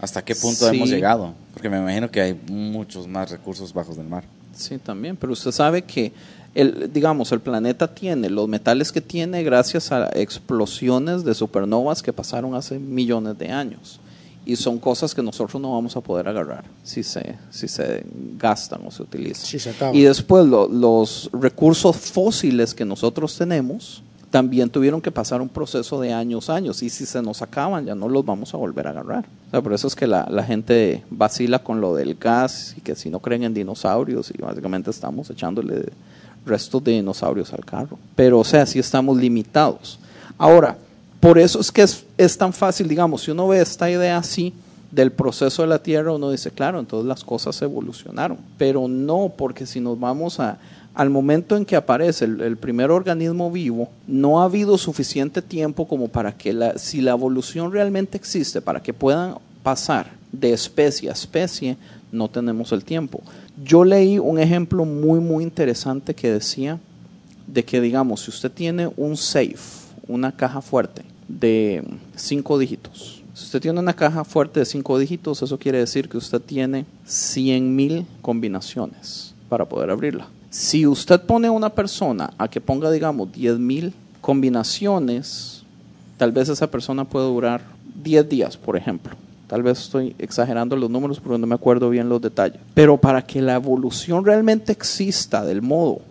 ¿hasta qué punto Sí. hemos llegado? Porque me imagino que hay muchos más recursos bajos del mar. Sí, también, pero usted sabe que el, digamos, el planeta tiene los metales que tiene gracias a explosiones de supernovas que pasaron hace millones de años. Y son cosas que nosotros no vamos a poder agarrar si se, si se gastan o se utilizan. Si se acaban. Y después lo- los recursos fósiles que nosotros tenemos también tuvieron que pasar un proceso de años, años. Y si se nos acaban, ya no los vamos a volver a agarrar. O sea, por eso es que la, la gente vacila con lo del gas y que si no creen en dinosaurios y básicamente estamos echándole restos de dinosaurios al carro. Pero, o sea, sí estamos limitados. Ahora, por eso es que es, tan fácil, digamos, si uno ve esta idea así del proceso de la Tierra, uno dice, claro, entonces las cosas evolucionaron. Pero no, porque si nos vamos a, al momento en que aparece el, el primer organismo vivo, no ha habido suficiente tiempo como para que, la, si la evolución realmente existe, para que puedan pasar de especie a especie, no tenemos el tiempo. Yo leí un ejemplo muy, muy interesante que decía de que, digamos, si usted tiene un safe, una caja fuerte de cinco dígitos, si usted tiene una caja fuerte de cinco dígitos, eso quiere decir que usted tiene 100 mil combinaciones para poder abrirla. Si usted pone a una persona a que ponga, digamos, 10 mil combinaciones, tal vez esa persona puede durar 10 días, por ejemplo. Tal vez estoy exagerando los números porque no me acuerdo bien los detalles. Pero para que la evolución realmente exista del modo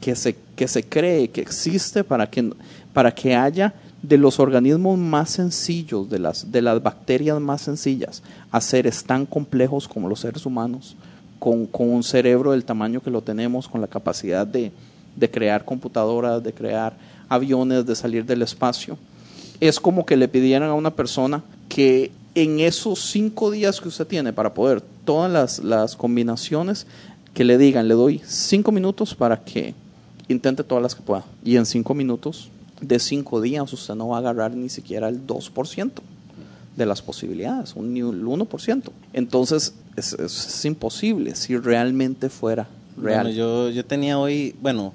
que se, que se cree que existe, para que, para que haya de los organismos más sencillos, de las, de las bacterias más sencillas, a seres tan complejos como los seres humanos, con, con un cerebro del tamaño que lo tenemos, con la capacidad de, de crear computadoras, de crear aviones, de salir del espacio. Es como que le pidieran a una persona que en esos cinco días que usted tiene para poder todas las, las combinaciones, que le digan, le doy cinco minutos para que intente todas las que pueda. Y en cinco minutos de cinco días usted no va a agarrar ni siquiera el 2% de las posibilidades, un, ni el 1%. Entonces es, es- es imposible si realmente fuera real. Bueno, yo, yo tenía hoy, bueno,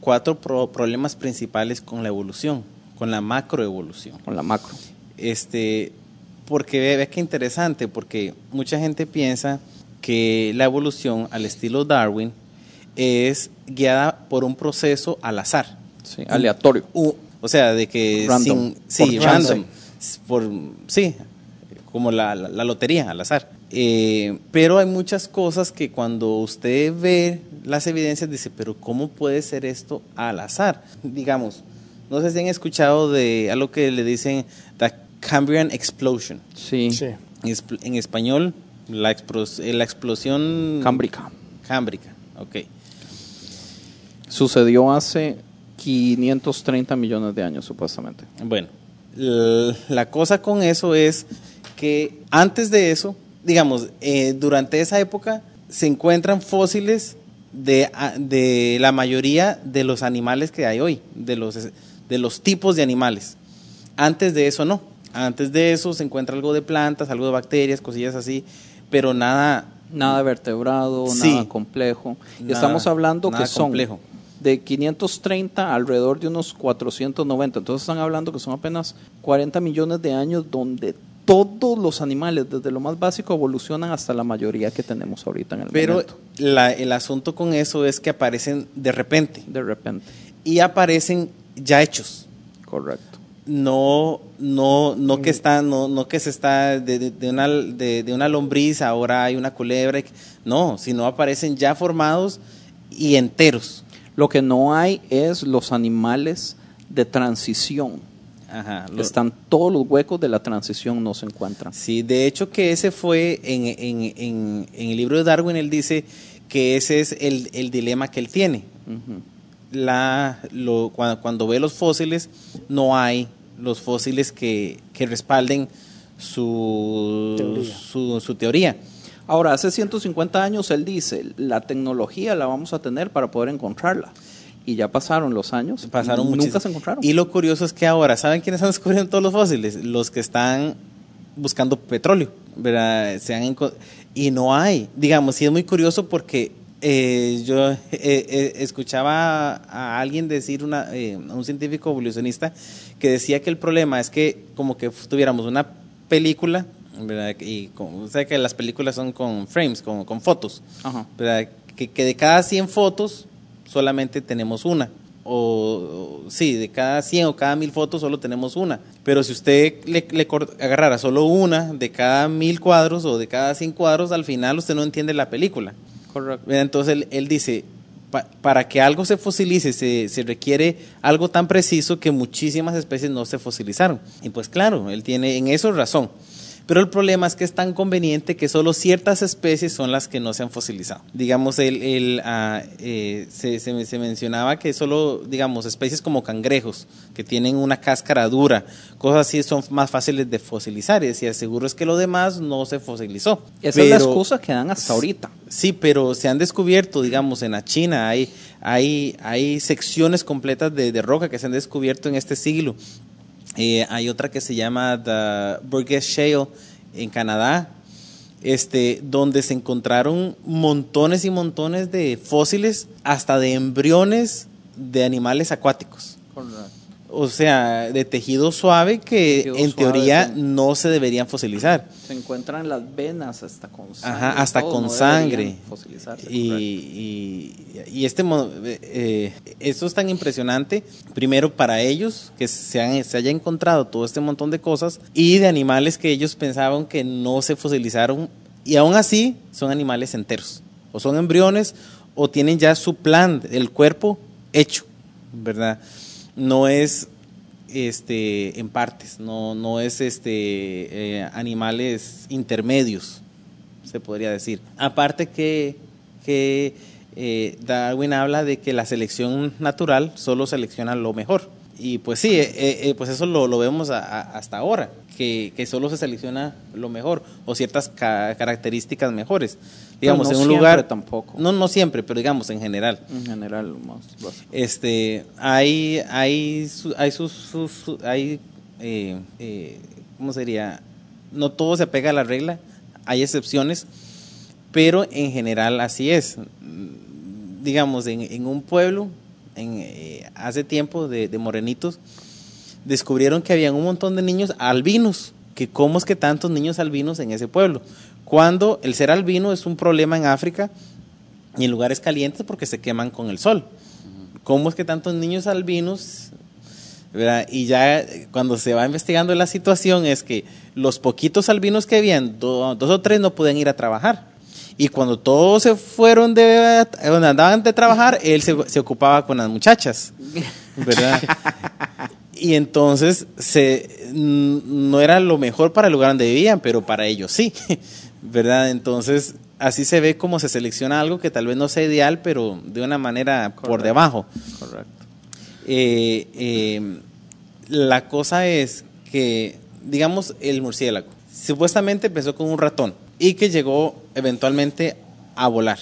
cuatro pro- problemas principales con la evolución, con la macroevolución. con la macro. Este, porque ve, ve que interesante, porque mucha gente piensa que la evolución al estilo Darwin es guiada por un proceso al azar. Sí, aleatorio. O sea, de que Random, sin- sí, por random, por sí, como la, la- la lotería al azar. Eh, pero hay muchas cosas que cuando usted ve las evidencias dice, pero ¿cómo puede ser esto al azar? Digamos, no sé si han escuchado de algo que le dicen Cambrian Explosion. Sí, Sí. En, esp- en español, la, explos- eh, la explosión cámbrica. cámbrica. Ok. Sucedió hace 530 millones de años, supuestamente. Bueno, la cosa con eso es que antes de eso, digamos, eh, durante esa época se encuentran fósiles de, de la mayoría de los animales que hay hoy, de los, de los tipos de animales. Antes de eso no. Antes de eso se encuentra algo de plantas, algo de bacterias, cosillas así, pero nada Nada vertebrado, Sí. nada complejo. Y estamos hablando que son complejo. de 530 alrededor de unos 490. Entonces están hablando que son apenas 40 millones de años donde todos los animales, desde lo más básico, evolucionan hasta la mayoría que tenemos ahorita en el Pero momento. la- el asunto con eso es que aparecen de repente De repente. y aparecen ya hechos. Correcto. No, no, no que está, no, no que se está de, de- de una, de, de una lombriz, ahora hay una culebra, no, sino aparecen ya formados y enteros. Lo que no hay es los animales de transición. Ajá, lo- Están todos los huecos de la transición no se encuentran. Sí, de hecho que ese fue en, en, en, en el libro de Darwin, él dice que ese es el, el dilema que él tiene. Ujú. La, lo, cuando, cuando ve los fósiles, no hay los fósiles que, que respalden su Teoría. Su, su teoría. Ahora, hace 150 años él dice, la tecnología la vamos a tener para poder encontrarla. Y ya pasaron los años. Pasaron y nunca muchísimo. se encontraron. Y lo curioso es que ahora, ¿saben quiénes han descubierto todos los fósiles? Los que están buscando petróleo, ¿verdad? Se han y no hay. Digamos, sí es muy curioso porque eh, yo eh, eh, escuchaba a alguien decir, una, eh, a un científico evolucionista, que decía que el problema es que como que tuviéramos una película, ¿verdad? Y como, o sea que las películas son con frames, con, con fotos. Que, que de cada 100 fotos solamente tenemos una. O, o- sí, de cada 100 o cada 1000 fotos solo tenemos una. Pero si usted le, le agarrara solo una de cada 1000 cuadros o de cada 100 cuadros, al final usted no entiende la película. Entonces él, él dice, pa- para que algo se fosilice se, se requiere algo tan preciso que muchísimas especies no se fosilizaron. Y pues claro, él tiene en eso razón. Pero el problema es que es tan conveniente que solo ciertas especies son las que no se han fosilizado. Digamos, el, el, ah, eh, se, se- se mencionaba que solo, digamos, especies como cangrejos, que tienen una cáscara dura, cosas así son más fáciles de fosilizar. Y decía, seguro es que lo demás no se fosilizó. Esa es la Pero- excusa que dan hasta ahorita. Sí, pero se han descubierto, digamos, en la China hay, hay, hay secciones completas de, de roca que se han descubierto en este siglo. Eh, hay otra que se llama The Burgess Shale en Canadá, este, donde se encontraron montones y montones de fósiles, hasta de embriones de animales acuáticos. O sea, de tejido suave que Tejido en suave, teoría sí. no se deberían fosilizar. Se encuentran las venas hasta con sangre. Ajá, hasta todo, con no sangre. fosilizarse, Y, y, y este mo- eh, esto es tan impresionante, primero para ellos, que se, han- se haya encontrado todo este montón de cosas, y de animales que ellos pensaban que no se fosilizaron, y aún así son animales enteros, o son embriones, o tienen ya su plan, el cuerpo hecho, ¿verdad? No es este en partes, no, no es este eh, animales intermedios, se podría decir. Aparte que, que eh, Darwin habla de que la selección natural solo selecciona lo mejor. Y pues sí, eh, eh, pues eso lo, lo vemos a- hasta ahora, que, que solo se selecciona lo mejor o ciertas ca- características mejores. Digamos, no en un lugar... tampoco. No, no siempre, pero digamos en general. En general, lo más básico. Este, hay, hay, hay sus, sus- su- hay, eh, eh, ¿cómo sería? No todo se apega a la regla, hay excepciones, pero en general así es. Digamos, en, en un pueblo, en, eh, hace tiempo de, de morenitos, descubrieron que había un montón de niños albinos, que cómo es que tantos niños albinos en ese pueblo, cuando el ser albino es un problema en África y en lugares calientes porque se queman con el sol. ¿Cómo es que tantos niños albinos? Y ya eh, cuando se va investigando la situación es que los poquitos albinos que habían, do- dos o tres no podían ir a trabajar. Y cuando todos se fueron de donde andaban de trabajar, él se, ocupaba con las muchachas. ¿Verdad? Y entonces no era lo mejor para el lugar donde vivían, pero para ellos sí, ¿verdad? Entonces así se ve cómo se selecciona algo que tal vez no sea ideal, pero de una manera por debajo. Correcto. Eh, eh, la cosa es que, digamos, el murciélago supuestamente empezó con un ratón y que llegó eventualmente a volar.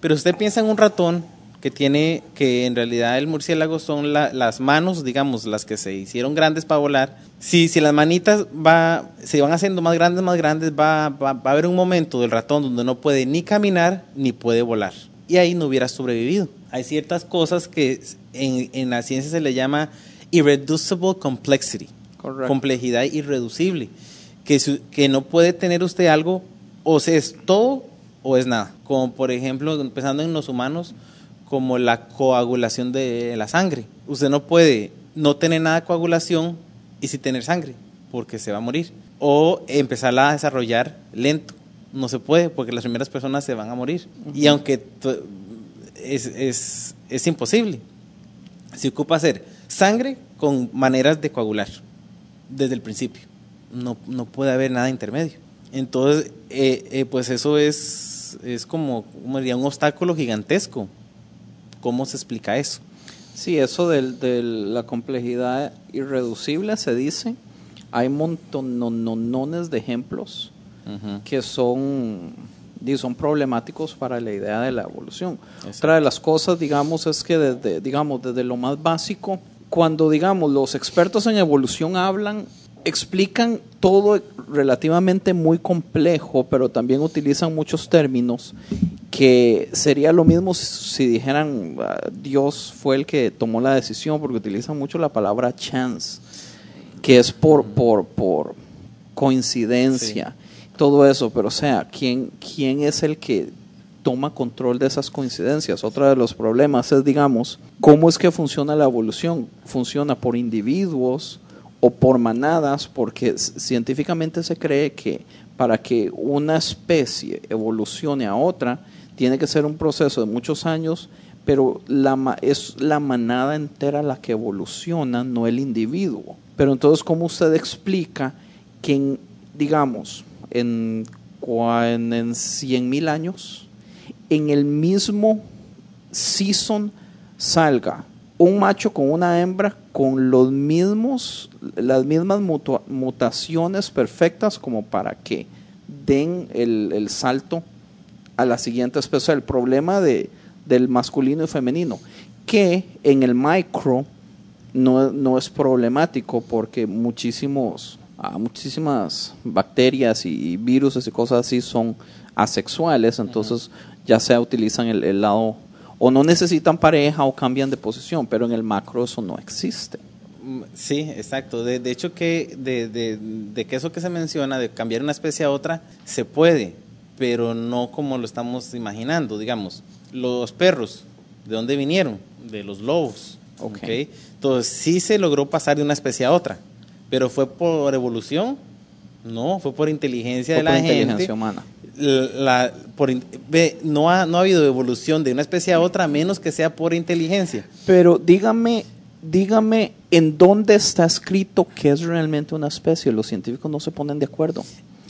Pero usted piensa en un ratón que tiene, que en realidad el murciélago son la- las manos, digamos, las que se hicieron grandes para volar. Si, si las manitas va, se van haciendo más grandes, más grandes, va, va, va a haber un momento del ratón donde no puede ni caminar ni puede volar. Y ahí no hubiera sobrevivido. Hay ciertas cosas que en, en la ciencia se le llama irreducible complexity, Correcto. complejidad irreducible, que, su- que no puede tener usted algo, o es todo o es nada. Como por ejemplo, empezando en los humanos, como la coagulación de la sangre. Usted no puede no tener nada de coagulación y sí tener sangre, porque se va a morir. O empezarla a desarrollar lento. No se puede, porque las primeras personas se van a morir. Y aunque es, es, es imposible, se ocupa hacer sangre con maneras de coagular desde el principio. No, no puede haber nada intermedio. Entonces, eh, eh, pues eso es, es como, como diría, un obstáculo gigantesco. ¿Cómo se explica eso? Sí, eso de la complejidad irreducible se dice. Hay montonones de ejemplos que son, son problemáticos para la idea de la evolución. Exacto. Otra de las cosas, digamos, es que desde, digamos, desde lo más básico, cuando, digamos, los expertos en evolución hablan, explican todo relativamente muy complejo, pero también utilizan muchos términos que sería lo mismo si, dijeran ah, Dios fue el que tomó la decisión, porque utilizan mucho la palabra chance, que es por, por, por coincidencia, todo eso, pero o sea, ¿quién, ¿quién es el que toma control de esas coincidencias? Otro de los problemas es, digamos, ¿cómo es que funciona la evolución? ¿Funciona por individuos o por manadas? Porque científicamente se cree que para que una especie evolucione a otra, tiene que ser un proceso de muchos años, pero la, es la manada entera la que evoluciona, no el individuo. Pero entonces, ¿cómo usted explica que, en, digamos, en, en, en 100 mil años, en el mismo season salga un macho con una hembra con los mismos, las mismas mutaciones perfectas como para que den el, el salto a la siguiente especie. El problema de, del masculino y femenino, que en el micro no, no es problemático porque muchísimos, ah, muchísimas bacterias y virus y cosas así son asexuales, entonces ya sea utilizan el, el lado o no necesitan pareja o cambian de posición, pero en el macro eso no existe. Mm, Sí, exacto. De, de hecho que de, de, de que eso que se menciona, de cambiar una especie a otra, se puede, pero no como lo estamos imaginando. Digamos, los perros, ¿de dónde vinieron? De los lobos. Ok. ¿ok? Entonces, sí se logró pasar de una especie a otra, pero fue por evolución, no, fue por inteligencia Fue de la gente. inteligencia humana. La, por, no, ha, no ha habido evolución de una especie a otra a menos que sea por inteligencia. Pero dígame, dígame en dónde está escrito que es realmente una especie. Los científicos no se ponen de acuerdo.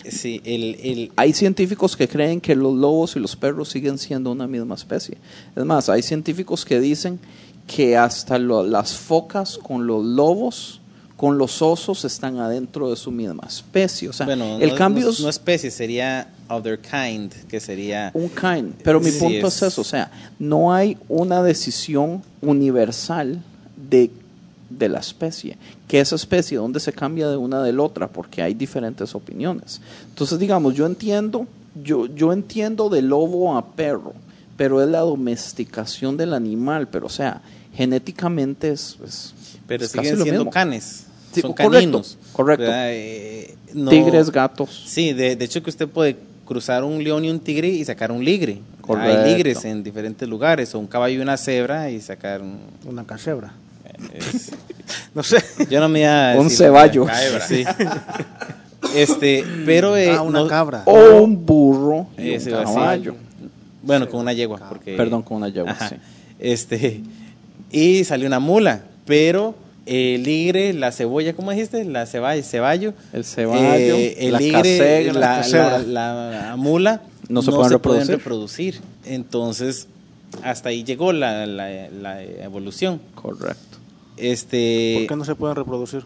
Sí, el, el, Hay científicos que creen que los lobos y los perros siguen siendo una misma especie. Es más, hay científicos que dicen que hasta lo- las focas con los lobos, con los osos, están adentro de su misma especie. O sea, bueno, el no, cambio no- es no especie, sería other kind, que sería... un kind. Pero mi Sí, punto es, es- eso. O sea, no hay una decisión universal de, de la especie. Que esa especie, dónde se cambia de una de la otra, porque hay diferentes opiniones. Entonces, digamos, yo entiendo, yo, yo entiendo de lobo a perro, pero es la domesticación del animal. Pero, o sea, genéticamente es. es- Pero es siguen siendo mismo. canes, Sí, son correcto, caninos. correcto. Eh, no- Tigres, gatos. Sí, de, de hecho que usted puede cruzar un león y un tigre y sacar un ligre. Correcto. Hay ligres en diferentes lugares, o un caballo y una cebra y sacar un... Una casebra. es- No sé. yo no me iba a Un ceballo. cabra, sí. Este, pero... eh, Ah, una no- cabra. O un burro y Ese un caballo. Bueno, con una yegua, porque... Perdón, con una yegua, Ajá. sí. Este, y salió una mula, pero el ligre, la cebolla, ¿cómo dijiste? La ceballa, ceballo. El ceballo, eh, el la ligre, la, la la- la mula No se pueden reproducir. reproducir. Entonces, hasta ahí llegó la, la- la evolución. Correcto. Este, ¿Por qué no se pueden reproducir?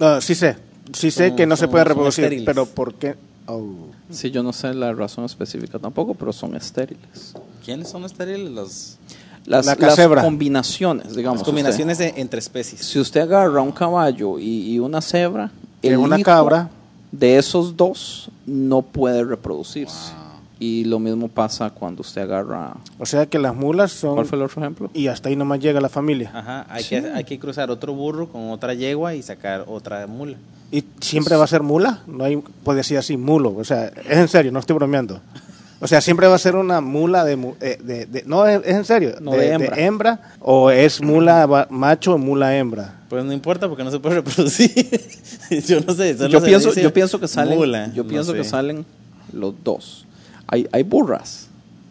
No, sí sé. Sí sé Son- que no se pueden reproducir, pero ¿por qué? Oh. Sí, yo no sé la razón específica tampoco, pero son estériles. ¿Quiénes son estériles? Los... Las, La las combinaciones, digamos. las combinaciones de- entre especies. si usted agarra un caballo y, y una cebra, Y el una hijo cabra. de esos dos no puede reproducirse. Y lo mismo pasa cuando usted agarra. O sea que las mulas ¿Cuál son... fue el otro ejemplo? Y hasta ahí nomás llega la familia. Ajá, hay, Sí. que, hay que cruzar otro burro con otra yegua y sacar otra mula. ¿Y siempre va a ser mula? No hay, puede decir así, mulo. O sea, es en serio, no estoy bromeando. O sea, siempre va a ser una mula de... eh, de- de- no, es, es en serio. No, de hembra. hembra. O es mula macho o mula hembra. Pues no importa porque no se puede reproducir. yo no sé. Yo pienso, yo pienso que salen, mula, yo no pienso que salen los dos. Hay, hay burras.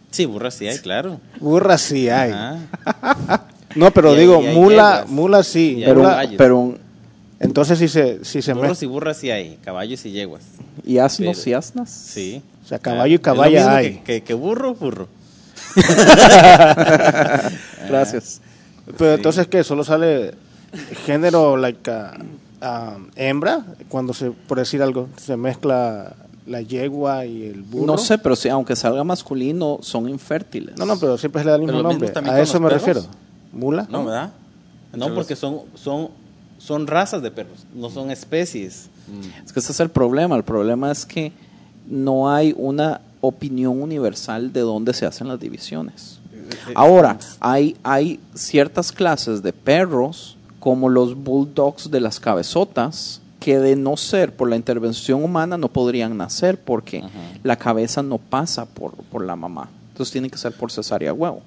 Sí, burras sí hay, claro. Burra sí hay. Ajá. No, pero Y digo, hay mula, mula sí. Pero, Mula- pero entonces sí se, sí se Burros y burras sí hay, caballos y yeguas. ¿y asnos Pero- y asnas? Sí. O sea, caballo y Es lo caballa mismo hay. Que, que- que burro, burro. Gracias. Pero Sí. entonces, ¿qué? ¿Solo sale género, like, ah, ah, hembra? Cuando se, por decir algo, se mezcla la yegua y el burro. No sé, pero si aunque salga masculino, son infértiles. No, no, pero siempre se le da el mismo Pero nombre. A eso me perros. refiero. ¿Mula? No, ¿verdad? No, porque son, son, son razas de perros, no son especies. Es que ese es el problema. El problema es que no hay una opinión universal de dónde se hacen las divisiones. Ahora, hay, hay ciertas clases de perros, como los bulldogs de las cabezotas, que de no ser por la intervención humana no podrían nacer porque la cabeza no pasa por, por la mamá. Entonces tiene que ser por cesárea huevo.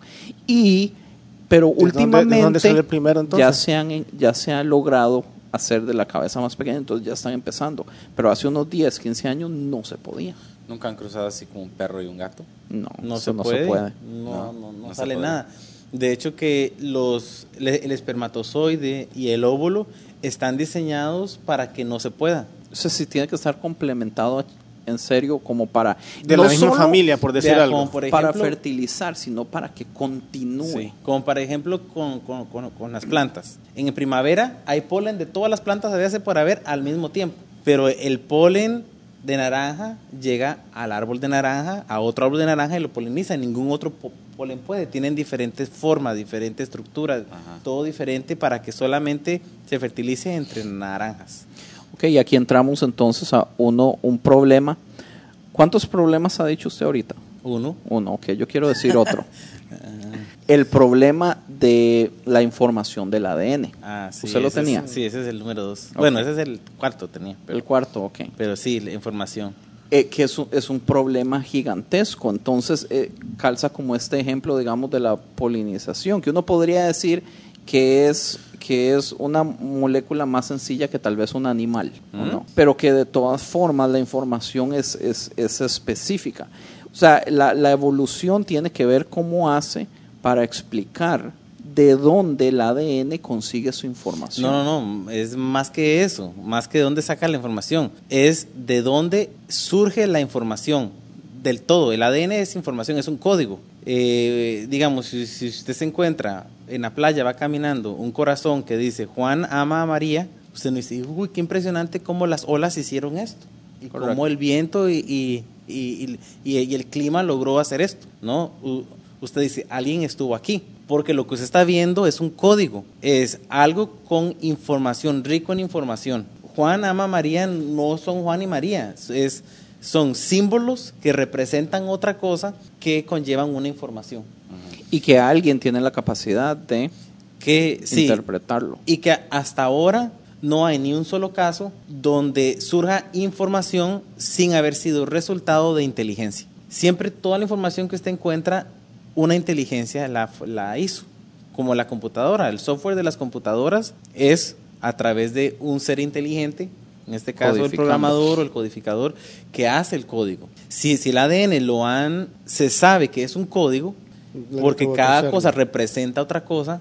Y, pero últimamente dónde sale el primero, entonces? ya se han ya se ha logrado hacer de la cabeza más pequeña, entonces ya están empezando. Pero hace unos 10, 15 años no se podía. Nunca han cruzado así como un perro y un gato. No, No, se, no puede. se puede. No, No, no, no no se sale puede. nada. De hecho que los le- el espermatozoide y el óvulo están diseñados para que no se pueda. O sea, sí tiene que estar complementado en serio como para... De no la misma familia, por decir algo. como por para fertilizar, sino para que continúe. Sí, Como por ejemplo con, con- con- con las plantas. En primavera hay polen de todas las plantas de hace por haber al mismo tiempo. Pero el polen de naranja llega al árbol de naranja, a otro árbol de naranja y lo poliniza. Ningún otro po- polen puede. Tienen diferentes formas, diferentes estructuras, Ajá. todo diferente para que solamente se fertilice entre naranjas. Ok, y aquí entramos entonces a uno, un problema. ¿Cuántos problemas ha dicho usted ahorita? Uno. Uno, ok, yo quiero decir otro. El problema de la información del ADN. Ah, sí, ¿Usted lo es- tenía? sí, ese es el número dos. Bueno, ese es el cuarto tenía. Pero, El cuarto, ok. pero sí, la información. Eh, que es un, es un problema gigantesco. Entonces, eh, calza como este ejemplo, digamos, de la polinización, que uno podría decir que es, que es una molécula más sencilla que tal vez un animal, ¿o Ujú. ¿no? pero que de todas formas la información es, es, es específica. O sea, la, la evolución tiene que ver cómo hace para explicar de dónde el ADN consigue su información. No, no, no, es más que eso, más que de dónde saca la información, es de dónde surge la información del todo. El ADN es información, es un código. Eh, digamos, si, si usted se encuentra en la playa, va caminando, un corazón que dice Juan ama a María, usted no dice, uy, qué impresionante cómo las olas hicieron esto. Y Correcto. cómo el viento y, y- y- el clima logró hacer esto, ¿no? Usted dice, alguien estuvo aquí, porque lo que usted está viendo es un código, es algo con información, rico en información. Juan ama a María no son Juan y María, es, son símbolos que representan otra cosa que conllevan una información. Y que alguien tiene la capacidad de Que sí, interpretarlo. y que hasta ahora no hay ni un solo caso donde surja información sin haber sido resultado de inteligencia. Siempre toda la información que usted encuentra, una inteligencia la, la hizo, como la computadora. El software de las computadoras es a través de un ser inteligente, en este caso el programador o el codificador, que hace el código. Si, si el ADN lo han, se sabe que es un código, porque cada cosa representa otra cosa,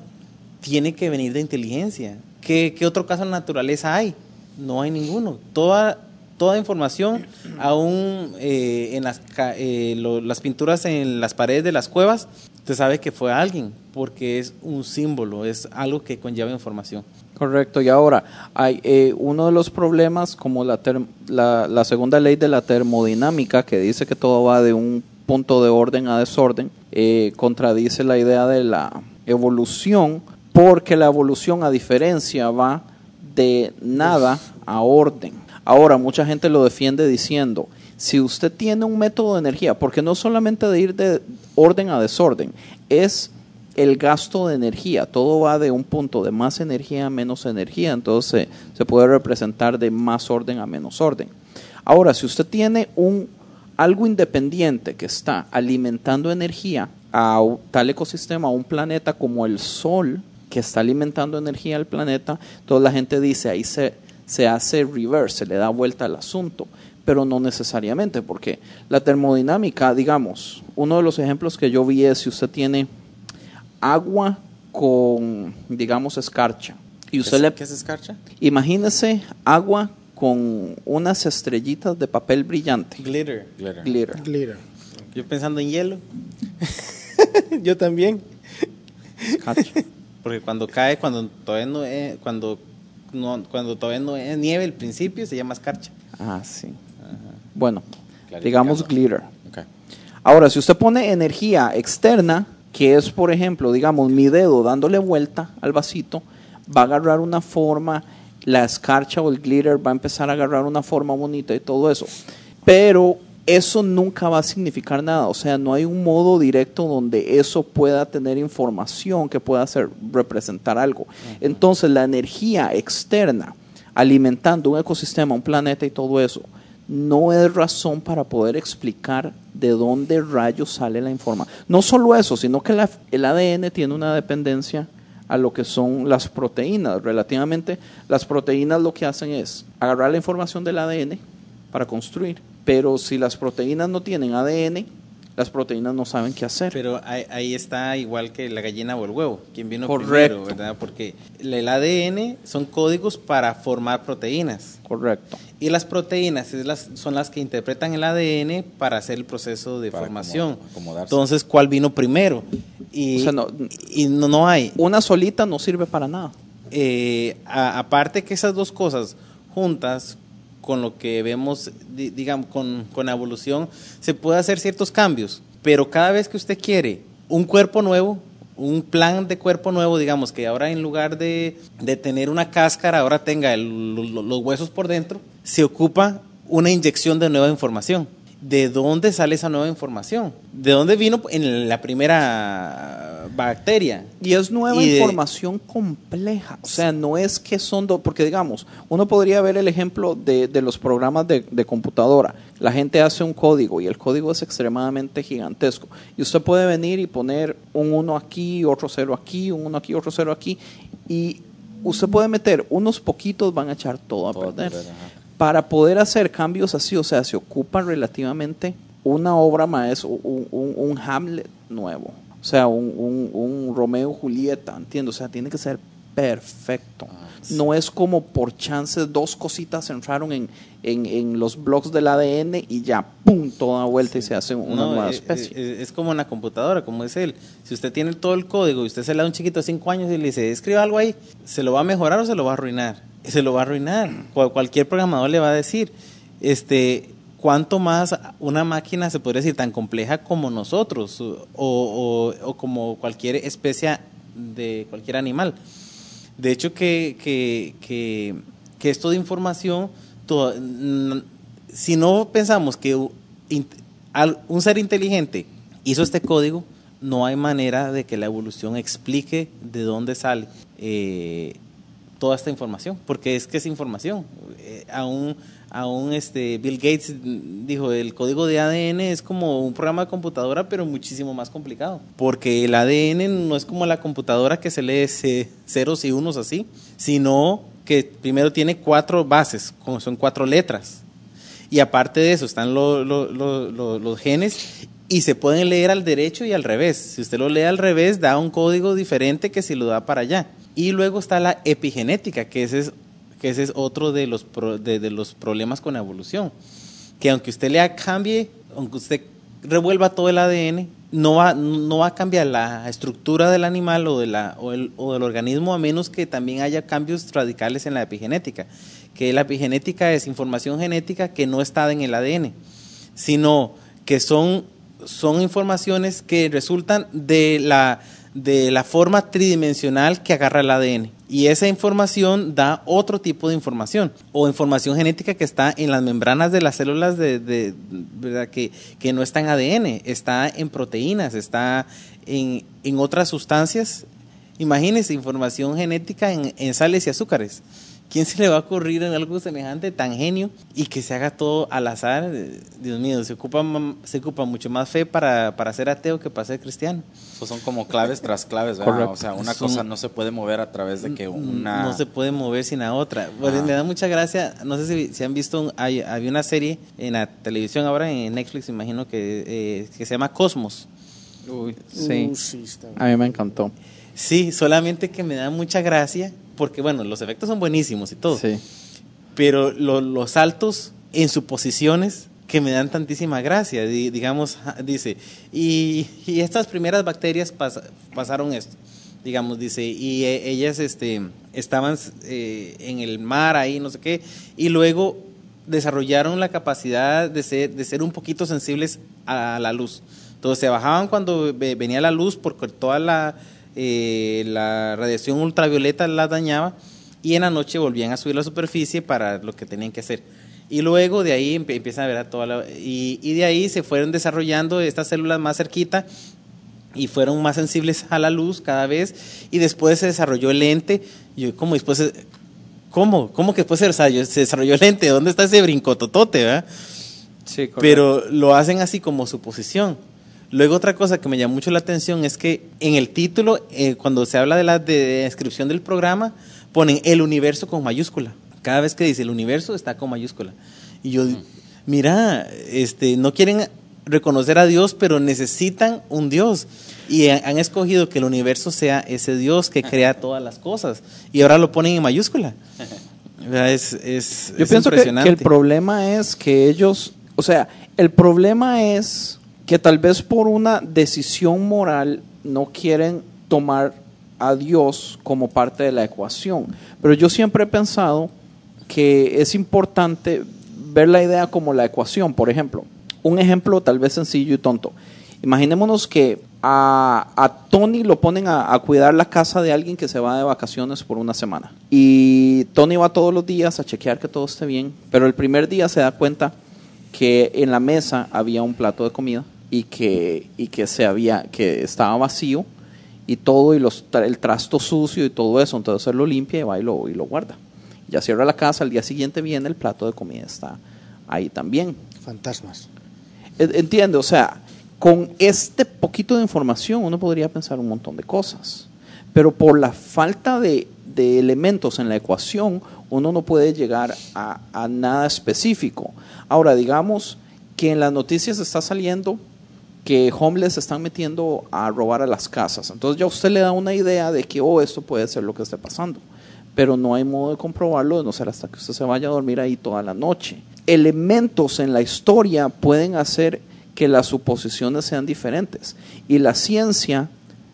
tiene que venir de inteligencia. ¿Qué, qué otro caso en la naturaleza hay? No hay ninguno. Toda, toda información, aún eh, en las, eh, lo- las pinturas en las paredes de las cuevas, usted sabe que fue alguien, porque es un símbolo, es algo que conlleva información. Correcto, y ahora hay eh, uno de los problemas como la, la, la segunda ley de la termodinámica que dice que todo va de un punto de orden a desorden, eh, contradice la idea de la evolución porque la evolución a diferencia va de nada a orden. Ahora, mucha gente lo defiende diciendo, si usted tiene un método de energía, porque no solamente de ir de orden a desorden, es el gasto de energía. Todo va de un punto de más energía a menos energía, entonces se, puede representar de más orden a menos orden. Ahora, si usted tiene un algo independiente que está alimentando energía a tal ecosistema, a un planeta como el Sol, que está alimentando energía al planeta, toda la gente dice ahí se, se hace reverse, se le da vuelta al asunto, pero no necesariamente, porque la termodinámica, digamos, uno de los ejemplos que yo vi es si usted tiene agua con, digamos, escarcha, y usted le, ¿Qué es escarcha? imagínese agua con unas estrellitas de papel brillante, Glitter. Glitter. glitter. Glitter. Yo pensando en hielo, Yo también. escarcha. porque cuando cae, cuando todavía no es, cuando, no, cuando todavía no es nieve, el principio se llama escarcha. Ah, sí. Bueno, digamos glitter. Ahora, si usted pone energía externa, que es, por ejemplo, digamos, mi dedo dándole vuelta al vasito, va a agarrar una forma, la escarcha o el glitter va a empezar a agarrar una forma bonita y todo eso. Pero eso nunca va a significar nada. O sea, no hay un modo directo donde eso pueda tener información que pueda hacer representar algo. Entonces, la energía externa alimentando un ecosistema, un planeta y todo eso, no es razón para poder explicar de dónde rayos sale la información. No solo eso, sino que la- el ADN tiene una dependencia a lo que son las proteínas. Relativamente, las proteínas lo que hacen es agarrar la información del ADN para construir, pero si las proteínas no tienen ADN, las proteínas no saben qué hacer. Pero ahí, ahí está igual que la gallina o el huevo, quien vino Correcto. primero, ¿verdad? Porque el ADN son códigos para formar proteínas. Correcto. Y las proteínas es las, son las que interpretan el ADN para hacer el proceso de Para formación. acomo- acomodarse. Entonces, ¿cuál vino primero? Y, O sea, no- y no, no hay. Una solita no sirve para nada. Eh, a- aparte que esas dos cosas juntas con lo que vemos, di- digamos, con, con la evolución, se puede hacer ciertos cambios, pero cada vez que usted quiere un cuerpo nuevo, un plan de cuerpo nuevo, digamos, que ahora en lugar de, de tener una cáscara, ahora tenga el- lo- los huesos por dentro, se ocupa una inyección de nueva información. ¿De dónde sale esa nueva información? ¿De dónde vino en la primera bacteria. Y es nueva Y de- información compleja. O sea, no es que son dos, porque digamos, uno podría ver el ejemplo de, de los programas de, de computadora. La gente hace un código y el código es extremadamente gigantesco. Y usted puede venir y poner un 1 aquí, otro 0 aquí, un 1 aquí, otro 0 aquí. Y usted puede meter unos poquitos, van a echar todo a Todo perder. Para poder hacer cambios así, o sea, se ocupa relativamente una obra maestra, un, un- un Hamlet nuevo. O sea, un, un, un Romeo Julieta, entiendo. O sea, tiene que ser perfecto. No es como por chance dos cositas entraron en, en, en los blogs del ADN y ya, pum, toda vuelta y se hace una No, nueva eh, especie. eh, Es, como una computadora, como es él. Si usted tiene todo el código y usted se le da a un chiquito de 5 años y le dice, escriba algo ahí, ¿se lo va a mejorar o se lo va a arruinar? Se lo va a arruinar. Cual- cualquier programador le va a decir, este, ¿cuánto más una máquina se podría decir tan compleja como nosotros o, como cualquier especie de cualquier animal? De hecho, que, que, esto de información, si no pensamos que un ser inteligente hizo este código, no hay manera de que la evolución explique de dónde sale eh, toda esta información, porque es que es información. Eh, aún, aún este Bill Gates dijo, el código de ADN es como un programa de computadora, pero muchísimo más complicado, porque el ADN no es como la computadora que se lee ce- ceros y unos así, sino que primero tiene cuatro bases, como son cuatro letras. Y aparte de eso están lo- lo- lo- lo- los genes y se pueden leer al derecho y al revés. Si usted lo lee al revés, da un código diferente que si lo da para allá. Y luego está la epigenética, que es, ese es otro de los, pro- de, los problemas con la evolución. Que aunque usted le cambie, aunque usted revuelva todo el ADN, no va, no va a cambiar la estructura del animal o, de la, o del organismo a menos que también haya cambios radicales en la epigenética. Que la epigenética es información genética que no está en el ADN, sino que son, son informaciones que resultan de la, de la forma tridimensional que agarra el ADN. Y esa información da otro tipo de información, o información genética que está en las membranas de las células de, de- ¿verdad? Que, que no está en ADN, está en proteínas, está en, en otras sustancias. Imagínense información genética en, en sales y azúcares. ¿Quién se le va a ocurrir en algo semejante, tan genio, y que se haga todo al azar? Eh, Dios mío, se ocupa, se ocupa mucho más fe para, para ser ateo que para ser cristiano. Pues son como claves tras claves, ¿verdad? Correcto. O sea, una Son- cosa no se puede mover a través de que una... No se puede mover sin la otra. Ajá. me da mucha gracia. No sé si, si han visto, un- hay, había una serie en la televisión ahora, en Netflix, imagino que, eh, que se llama Cosmos. Sí. Uh, sí, está bien. A mí me encantó. Sí, solamente que me da mucha gracia, porque bueno, los efectos son buenísimos y todo. Sí. pero lo- los saltos en suposiciones que me dan tantísima gracia. Di- digamos, dice, y, y estas primeras bacterias pas- pasaron esto. Digamos, dice, y eh, ellas este, estaban eh, en el mar ahí, no sé qué, y luego desarrollaron la capacidad de ser, de ser un poquito sensibles a la luz. Entonces se bajaban cuando ve- venía la luz porque toda la, eh, la radiación ultravioleta la dañaba y en la noche volvían a subir la superficie para lo que tenían que hacer. Y luego de ahí empiezan a ver a toda la... Y, y de ahí se fueron desarrollando estas células más cerquita y fueron más sensibles a la luz cada vez y después se desarrolló el lente. Yo, ¿cómo después? ¿Cómo? ¿Cómo que después se desarrolló, se desarrolló el lente? ¿Dónde está ese brincototote, verdad? Sí, pero lo hacen así como suposición. Luego otra cosa que me llama mucho la atención es que en el título, eh, cuando se habla de la de descripción del programa, ponen el universo con mayúscula. Cada vez que dice el universo está con mayúscula. Y yo, mira, este, no quieren reconocer a Dios, pero necesitan un Dios. Y han escogido que el universo sea ese Dios que crea todas las cosas. Y ahora lo ponen en mayúscula. Es, es, Yo es pienso que, impresionante. que el problema es que ellos, o sea, el problema es que tal vez por una decisión moral no quieren tomar a Dios como parte de la ecuación. Pero yo siempre he pensado que es importante ver la idea como la ecuación. Por ejemplo, un ejemplo tal vez sencillo y tonto. Imaginémonos que a, a Tony lo ponen a, a cuidar la casa de alguien que se va de vacaciones por una semana. Y Tony va todos los días a chequear que todo esté bien, pero el primer día se da cuenta que en la mesa había un plato de comida y que, y que, se había, que estaba vacío y todo, y los, el trasto sucio y todo eso, entonces él lo limpia y va y lo, y lo guarda. Ya cierra la casa, al día siguiente viene el plato de comida, está ahí también. Fantasmas. En- Entiende, o sea, con este poquito de información uno podría pensar un montón de cosas, pero por la falta de, de elementos en la ecuación uno no puede llegar a, a nada específico. Ahora, digamos que en las noticias está saliendo que homeless están metiendo a robar a las casas. Entonces ya usted le da una idea de que, oh, esto puede ser lo que esté pasando. Pero no hay modo de comprobarlo, de no ser hasta que usted se vaya a dormir ahí toda la noche. Elementos en la historia pueden hacer que las suposiciones sean diferentes. Y la ciencia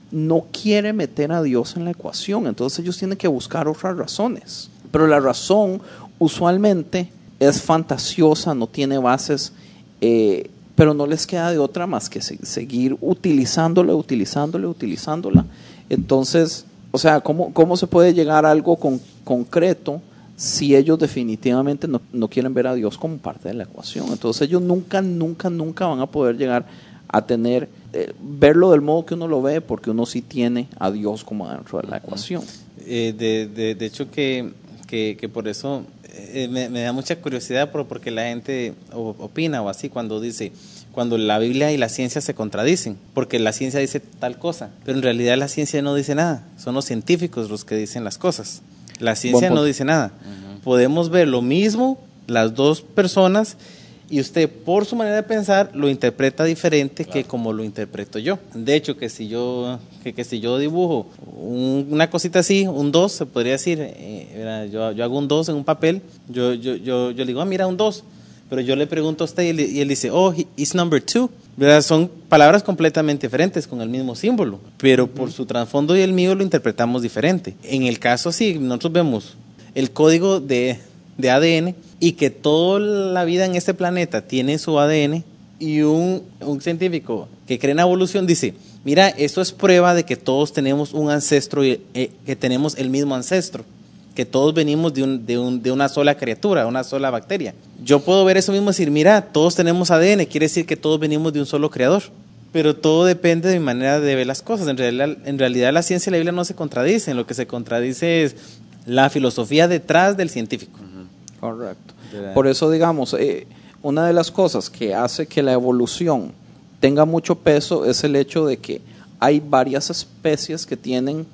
no quiere meter a Dios en la ecuación. Entonces ellos tienen que buscar otras razones. Pero la razón usualmente es fantasiosa, no tiene bases, eh, pero no les queda de otra más que se- seguir utilizándola, utilizándola, utilizándola. Entonces, o sea, ¿cómo, cómo se puede llegar a algo con- concreto si ellos definitivamente no, no quieren ver a Dios como parte de la ecuación? Entonces ellos nunca, nunca, nunca van a poder llegar a tener, eh, verlo del modo que uno lo ve, porque uno sí tiene a Dios como dentro de la ecuación. Eh, de, de, de hecho que, que, que por eso eh, me, me da mucha curiosidad por, porque la gente opina o así cuando dice, cuando la Biblia y la ciencia se contradicen, porque la ciencia dice tal cosa, pero en realidad la ciencia no dice nada, son los científicos los que dicen las cosas. La ciencia no dice nada. Podemos ver lo mismo, las dos personas, y usted por su manera de pensar lo interpreta diferente que como lo interpreto yo. De hecho, que si yo, que, que si yo dibujo un- una cosita así, un 2, se podría decir, eh, verá, yo, yo hago un 2 en un papel, yo, yo, yo, yo le digo, ah, mira, un 2, pero yo le pregunto a usted y, él- y él dice, oh, he- it's number 2. ¿Verdad? Son palabras completamente diferentes con el mismo símbolo, pero por su trasfondo y el mío lo interpretamos diferente. En el caso, sí, nosotros vemos el código de, de ADN y que toda la vida en este planeta tiene su ADN y un, un científico que cree en la evolución dice, mira, esto es prueba de que todos tenemos un ancestro, y, eh, que tenemos el mismo ancestro, que todos venimos de, un, de, un- de una sola criatura, una sola bacteria. Yo puedo ver eso mismo y decir, mira, todos tenemos ADN, quiere decir que todos venimos de un solo creador. Pero todo depende de mi manera de ver las cosas. En realidad, en realidad la ciencia y la Biblia no se contradicen. Lo que se contradice es la filosofía detrás del científico. Correcto. Por eso, digamos, eh, una de las cosas que hace que la evolución tenga mucho peso es el hecho de que hay varias especies que tienen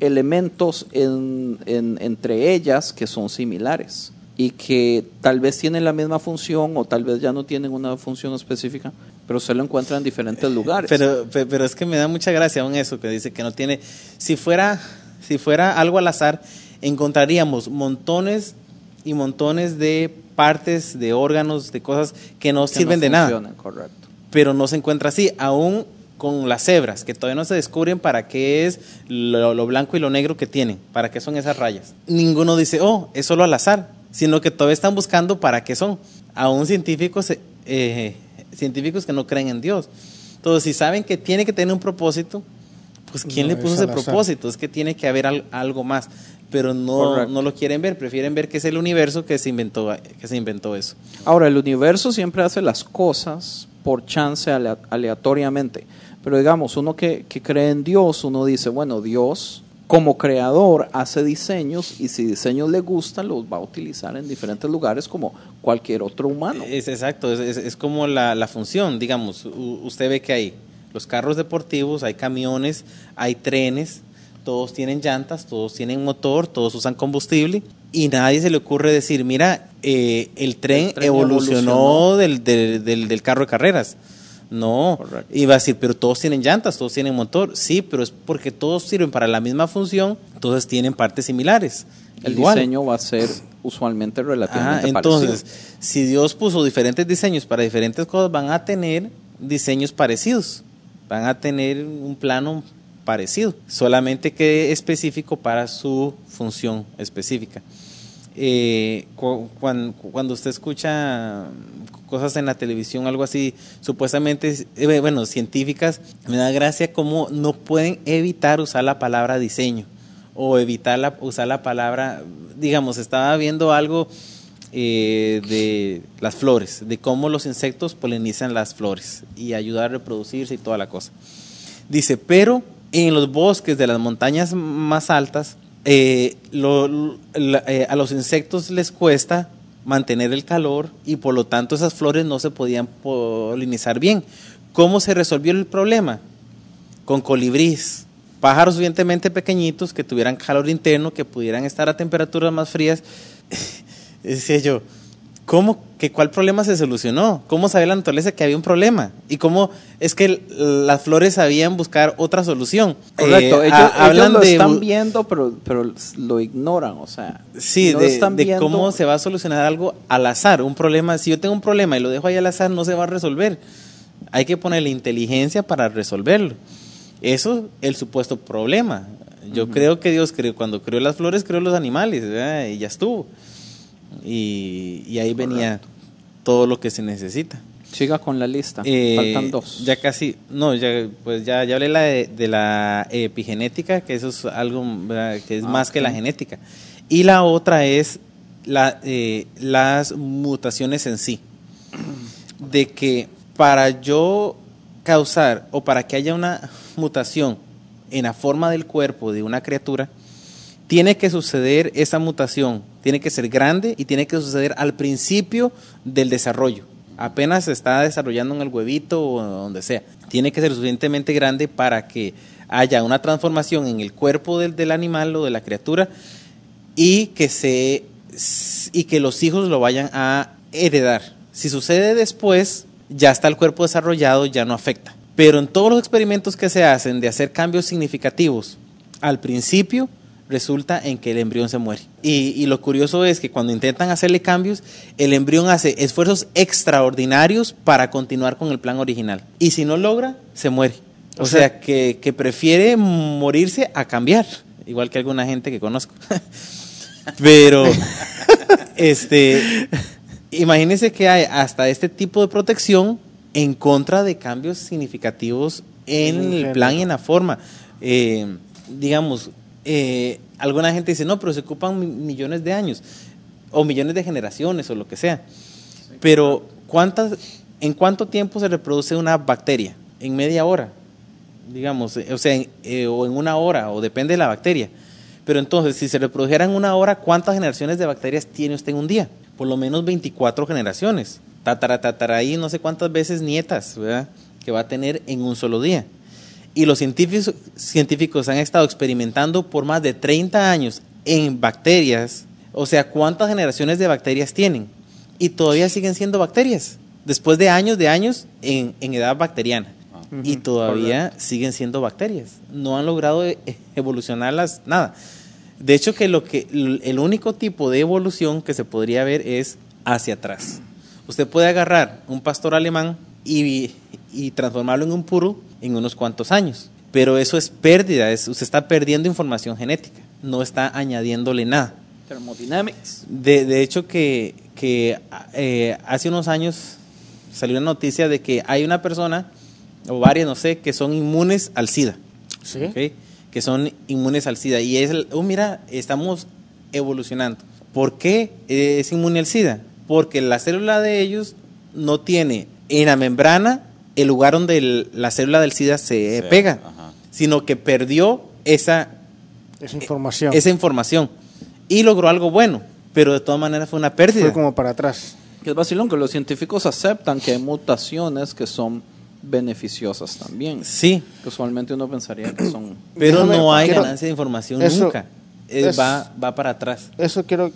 elementos en- en- entre ellas que son similares y que tal vez tienen la misma función o tal vez ya no tienen una función específica, pero se lo encuentran en diferentes lugares. Pero, pe- pero es que me da mucha gracia aún eso que dice que no tiene. Si fuera, si fuera algo al azar, encontraríamos montones y montones de partes, de órganos, de cosas que no que sirven no de nada. Correcto. Pero no se encuentra así, aún con las cebras, que todavía no se descubren para qué es lo, lo blanco y lo negro que tienen, para qué son esas rayas. Ninguno dice, oh, es solo al azar, sino que todavía están buscando para qué son. Aún científicos, eh, científicos que no creen en Dios. Entonces, si saben que tiene que tener un propósito, pues ¿quién No le es puso ese propósito? Es que tiene que haber al- algo más, pero no, no lo quieren ver, prefieren ver que es el universo que se inventó, que se inventó eso. Ahora, el universo siempre hace las cosas por chance alea- aleatoriamente. Pero digamos, uno que, que cree en Dios, uno dice, bueno, Dios como creador hace diseños y si diseños le gustan, los va a utilizar en diferentes lugares como cualquier otro humano. Es exacto, es, es- es como la, la función, digamos, usted ve que hay los carros deportivos, hay camiones, hay trenes, todos tienen llantas, todos tienen motor, todos usan combustible y nadie se le ocurre decir, mira, eh, el, tren El tren evolucionó, evolucionó. Del, del, del- del carro de carreras. No, Correcto. iba a decir, pero todos tienen llantas, todos tienen motor. Sí, pero es porque todos sirven para la misma función, entonces tienen partes similares. el Igual. diseño va a ser usualmente relativamente Ah, entonces, parecido. si Dios puso diferentes diseños para diferentes cosas, van a tener diseños parecidos, van a tener un plano parecido, solamente que específico para su función específica. Eh, cu- cuan- cuando usted escucha cosas en la televisión, algo así, supuestamente, eh, bueno, científicas, me da gracia cómo no pueden evitar usar la palabra diseño o evitar usar la palabra, digamos, estaba viendo algo eh, de las flores, de cómo los insectos polinizan las flores y ayudar a reproducirse y toda la cosa. Dice, pero en los bosques de las montañas más altas, eh, eh, a los insectos les cuesta mantener el calor y por lo tanto esas flores no se podían polinizar bien. ¿Cómo se resolvió el problema? Con colibríes, pájaros suficientemente pequeñitos que tuvieran calor interno, que pudieran estar a temperaturas más frías. Decía yo, ¿cómo, que cuál problema se solucionó? ¿Cómo sabía la naturaleza que había un problema? ¿Y cómo es que las flores sabían buscar otra solución? Correcto, Eh, ellos, a- ellos hablan lo de están viendo, pero, pero lo ignoran, o sea. Sí, no de, están de viendo- cómo se va a solucionar algo al azar. Un problema, si yo tengo un problema y lo dejo ahí al azar, no se va a resolver. Hay que ponerle inteligencia para resolverlo. Eso el supuesto problema. Yo creo que Dios creó, cuando creó las flores, creó los animales, ¿verdad? y ya estuvo. Y, y ahí venía todo lo que se necesita. Siga con la lista. Eh, Faltan dos. Ya casi, no, ya, pues ya, ya hablé la de, de la epigenética, que eso es algo ¿verdad? que es Ah, más que la genética. Y la otra es la, eh, las mutaciones en sí. De que para yo causar o para que haya una mutación en la forma del cuerpo de una criatura, tiene que suceder esa mutación, tiene que ser grande y tiene que suceder al principio del desarrollo. Apenas se está desarrollando en el huevito o donde sea. Tiene que ser suficientemente grande para que haya una transformación en el cuerpo del, del animal o de la criatura y que se y que los hijos lo vayan a heredar. Si sucede después, ya está el cuerpo desarrollado, ya no afecta. Pero en todos los experimentos que se hacen de hacer cambios significativos, al principio resulta en que el embrión se muere. Y, y lo curioso es que cuando intentan hacerle cambios, el embrión hace esfuerzos extraordinarios para continuar con el plan original. Y si no logra, se muere. O, O sea, sea- que, que prefiere morirse a cambiar, igual que alguna gente que conozco. Pero, este, imagínense que hay hasta este tipo de protección en contra de cambios significativos en el plan y en la forma. Eh, digamos, eh, alguna gente dice, no, pero se ocupan mi- millones de años, o millones de generaciones, o lo que sea. Pero, ¿cuántas, ¿en cuánto tiempo se reproduce una bacteria? En media hora, digamos, eh, o sea, en, eh, o en una hora, o depende de la bacteria. Pero entonces, si se reprodujera en una hora, ¿cuántas generaciones de bacterias tiene usted en un día? Por lo menos 24 generaciones. Tatara, tatara, ahí no sé cuántas veces nietas, ¿verdad? Que va a tener en un solo día. Y los científicos, científicos han estado experimentando por más de 30 años en bacterias. O sea, ¿cuántas generaciones de bacterias tienen? Y todavía siguen siendo bacterias. Después de años de años en, en edad bacteriana. Y todavía siguen siendo bacterias. No han logrado e- evolucionarlas nada. De hecho, que lo que el único tipo de evolución que se podría ver es hacia atrás. Usted puede agarrar un pastor alemán y, y transformarlo en un puro en unos cuantos años. Pero eso es pérdida, es, usted está perdiendo información genética, no está añadiéndole nada. Thermodynamics. De, de hecho, que, que eh, hace unos años salió una noticia de que hay una persona, o varias, no sé, que son inmunes al SIDA. Sí. ¿ok? Que son inmunes al SIDA. Y es, el- oh, mira, estamos evolucionando. ¿Por qué es inmune al SIDA? Porque la célula de ellos no tiene en la membrana el lugar donde el- la célula del SIDA se Sí, pega, ajá. sino que perdió esa, Esa información. esa información y logró algo bueno, pero de todas maneras fue una pérdida. Fue como para atrás. Que es vacilón que los científicos aceptan que hay mutaciones que son beneficiosas también. Sí, Que usualmente uno pensaría que son. pero Déjame- no hay quiero- ganancia de información eso- nunca. Eh, es- va, va para atrás. Eso quiero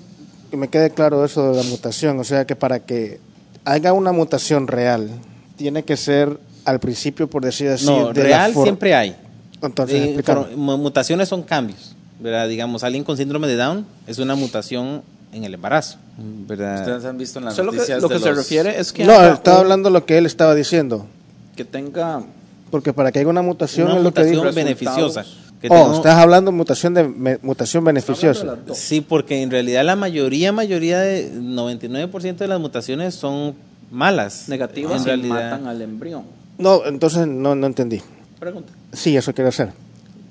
que me quede claro eso de la mutación. O sea que para que haya una mutación real, tiene que ser al principio, por decir así. no, de la real siempre hay. Entonces, Eh, mutaciones son cambios, ¿verdad? Digamos, alguien con síndrome de Down es una mutación en el embarazo, ¿verdad? Ustedes han visto en las O sea, lo que, noticias lo que se refiere es que, No, estaba un- hablando lo que él estaba diciendo. que tenga. Porque para que haya una mutación Una es lo que mutación dijo. beneficiosa. que Oh, estás hablando de mutación de me- mutación beneficiosa. Sí, porque en realidad la mayoría, mayoría de 99% de las mutaciones son malas. negativas en y realidad. matan al embrión. No, entonces no, no entendí. Pregunta. Sí, eso quiero hacer.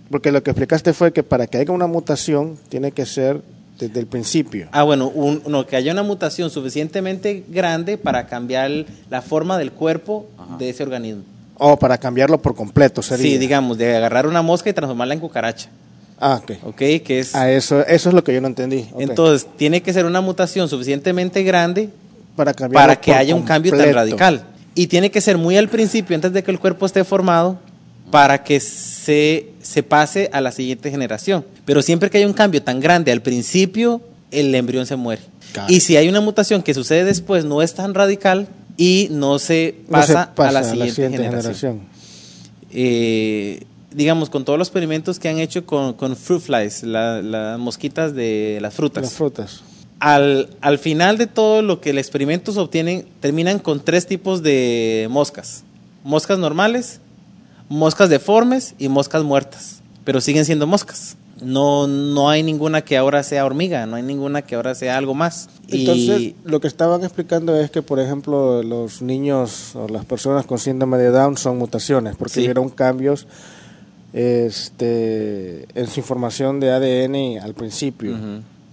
Porque lo que explicaste fue que para que haya una mutación tiene que ser desde el principio. Ah, bueno, un- no, que haya una mutación suficientemente grande para cambiar la forma del cuerpo de ese organismo. O para cambiarlo por completo sería. Sí, digamos, de agarrar una mosca y transformarla en cucaracha. Ah, ok. ¿Ok? Que es. Ah, eso, eso es lo que yo no entendí. Entonces, tiene que ser una mutación suficientemente grande para, que haya un cambio tan radical. Y tiene que ser muy al principio, antes de que el cuerpo esté formado, para que se, se pase a la siguiente generación. Pero siempre que haya un cambio tan grande al principio, el embrión se muere. Claro. Y si hay una mutación que sucede después, no es tan radical y no se No se pasa, a la siguiente, generación. Eh, digamos, con todos los experimentos que han hecho con, con fruit flies, la- las mosquitas de las frutas Las frutas. Al, al final de todo lo que el experimento se obtienen, terminan con tres tipos de moscas. Moscas normales, moscas deformes y moscas muertas. Pero siguen siendo moscas. No, no hay ninguna que ahora sea hormiga, no hay ninguna que ahora sea algo más. Entonces, y lo que estaban explicando es que, por ejemplo, los niños o las personas con síndrome de Down son mutaciones, porque Sí. vieron cambios este, en su información de ADN al principio.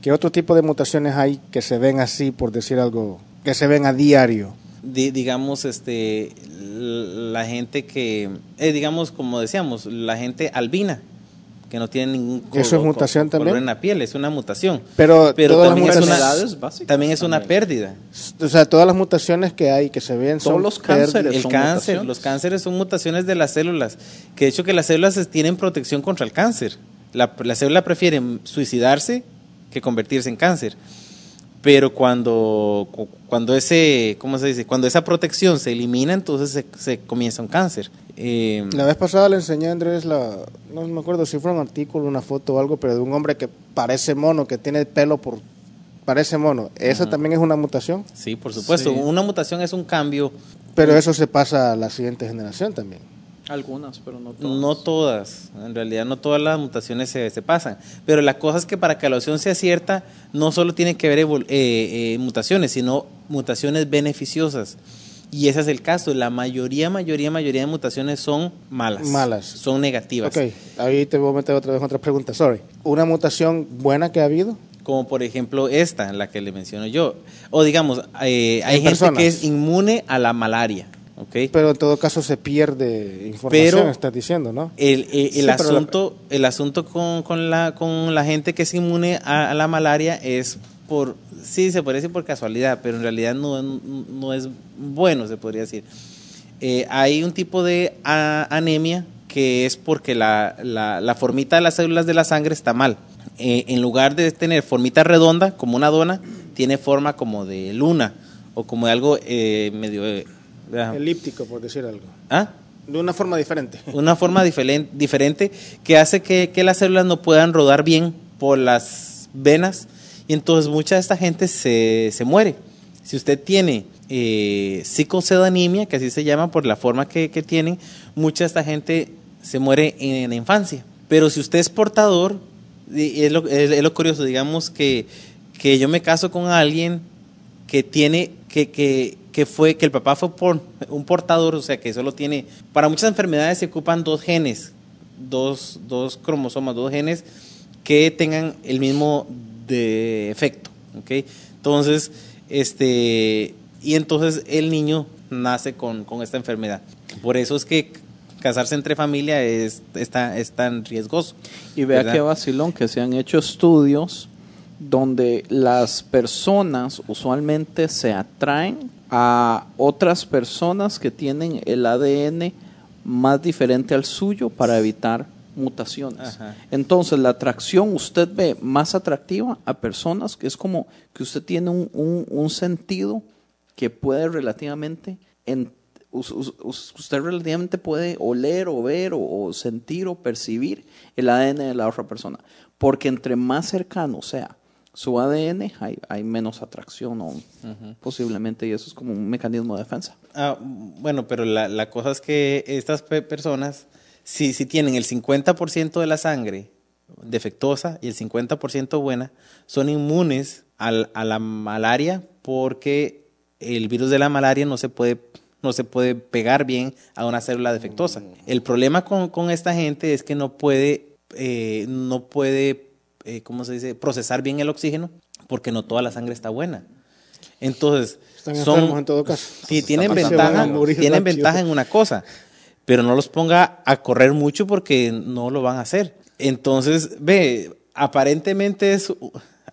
¿Qué otro tipo de mutaciones hay que se ven así, por decir algo, que se ven a diario? di- digamos, este, la gente que, eh, digamos, como decíamos, la gente albina, que no tiene ningún ¿Eso es mutación color también? en la piel, es una mutación. Pero, Pero todas las también es, una, también es una pérdida. o sea, todas las mutaciones que hay que se ven Todos son los cánceres. El son cáncer, mutaciones. los cánceres son mutaciones de las células, que de hecho que las células tienen protección contra el cáncer. La, la célula prefiere suicidarse que convertirse en cáncer. Pero cuando, cu- cuando ese, ¿cómo se dice? Cuando esa protección se elimina, entonces se, se comienza un cáncer. Eh, La vez pasada le enseñé a Andrés la, no me acuerdo si fue un artículo, una foto o algo, pero de un hombre que parece mono, que tiene pelo por, parece mono. ¿Esa también es una mutación? sí, por supuesto. Sí. Una mutación es un cambio. Pero eso se pasa a la siguiente generación también. Algunas, pero no todas. No todas, en realidad no todas las mutaciones se, se pasan, pero la cosa es que para que la opción sea cierta no solo tiene que haber evol- eh, eh, mutaciones, sino mutaciones beneficiosas. Y ese es el caso, la mayoría, mayoría, mayoría de mutaciones son malas. Malas. Son negativas. Ok, ahí te voy a meter otra vez otra pregunta, sorry. ¿Una mutación buena que ha habido? Como por ejemplo esta, la que le menciono yo. O digamos, eh, hay En gente personas. que es inmune a la malaria. ¿Ok? Pero en todo caso se pierde información, Pero- estás diciendo, ¿no? El, eh, el Sí, pero la- asunto, el asunto con, con la, con la gente que es inmune a, a la malaria es por, sí, se podría decir por casualidad, pero en realidad no, no es bueno, se podría decir. Eh, hay un tipo de a- anemia que es porque la, la, la formita de las células de la sangre está mal. Eh, en lugar de tener formita redonda, como una dona, tiene forma como de luna o como de algo eh, medio... Elíptico, por decir algo. ¿ah? De una forma diferente. una forma diferen- diferente que hace que, que las células no puedan rodar bien por las venas y entonces mucha de esta gente se, se muere. Si usted tiene eh, que así se llama por la forma que, que tienen, mucha de esta gente se muere en la infancia. Pero si usted es portador, y es lo, es- es lo curioso, digamos que, que yo me caso con alguien que tiene que, que, que fue que el papá fue por, un portador, o sea que solo tiene para muchas enfermedades se ocupan dos genes, dos, dos cromosomas, dos genes que tengan el mismo de efecto, ¿ok? Entonces, este y entonces el niño nace con, con esta enfermedad. Por eso es que casarse entre familia es, está, es tan riesgoso. Y vea ¿verdad? qué vacilón que se han hecho estudios donde las personas usualmente se atraen a otras personas que tienen el ADN más diferente al suyo para evitar mutaciones. Ajá. Entonces la atracción usted ve más atractiva a personas que es como que usted tiene un, un- un sentido que puede relativamente en- us- us- us- usted relativamente puede oler o ver o, o sentir o percibir el ADN de la otra persona. Porque entre más cercano sea su ADN, hay, hay menos atracción o posiblemente, y eso es como un mecanismo de defensa. Ah, bueno, pero la, la cosa es que estas pe- personas, si, si tienen el 50% de la sangre defectuosa y el 50% buena, son inmunes al- a la malaria porque el virus de la malaria no se puede no se puede pegar bien a una célula defectuosa. El problema con, con esta gente es que no puede, eh, no puede, eh, ¿cómo se dice?, procesar bien el oxígeno porque no toda la sangre está buena. Entonces, Están son, enfermos en todo caso. Sí, tienen ventaja, tienen ventaja en una cosa. pero no los ponga a correr mucho porque no lo van a hacer. Entonces, ve, aparentemente es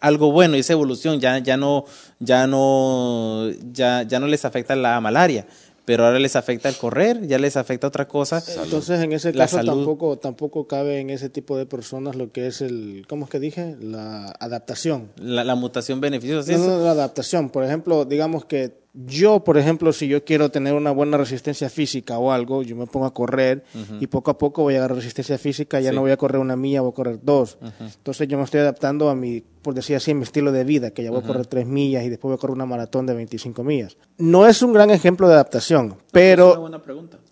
algo bueno, esa evolución ya, ya no, ya no, ya, ya no les afecta la malaria pero ahora les afecta el correr, ya les afecta otra cosa. Entonces, en ese caso tampoco tampoco cabe en ese tipo de personas lo que es el, ¿cómo es que dije? La adaptación. La, mutación beneficiosa. No, no, la adaptación. Por ejemplo, digamos que yo, por ejemplo, si yo quiero tener una buena resistencia física o algo, yo me pongo a correr y poco a poco voy a agarrar resistencia física, ya no voy a correr una milla, voy a correr dos. Entonces yo me estoy adaptando a mi, por decir así, a mi estilo de vida, que ya voy a correr tres millas y después voy a correr una maratón de 25 millas. No es un gran ejemplo de adaptación, pero,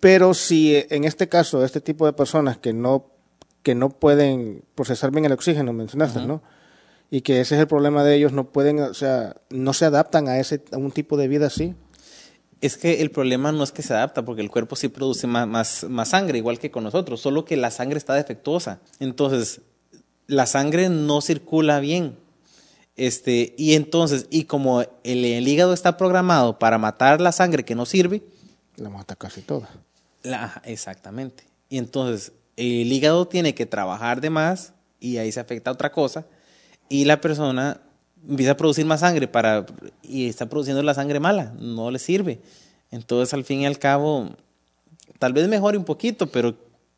pero si en este caso, este tipo de personas que no, que no pueden procesar bien el oxígeno, mencionaste, ¿no? Y que ese es el problema de ellos, no pueden, o sea, no se adaptan a ese a un tipo de vida así. Es que el problema no es que se adapta, porque el cuerpo sí produce más, más, más sangre, igual que con nosotros, solo que la sangre está defectuosa. Entonces, la sangre no circula bien. Este, y entonces, y como el, hígado está programado para matar la sangre que no sirve, la mata casi toda. La, exactamente. Y entonces, el hígado tiene que trabajar de más y ahí se afecta otra cosa y la persona empieza a producir más sangre para y está produciendo la sangre mala, no le sirve. Entonces, al fin y al cabo, tal vez mejore un poquito, pero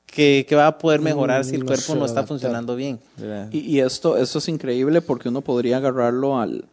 ¿qué, va a poder mejorar si el mm, cuerpo no está funcionando bien? Y, esto, esto es increíble porque uno podría agarrarlo al,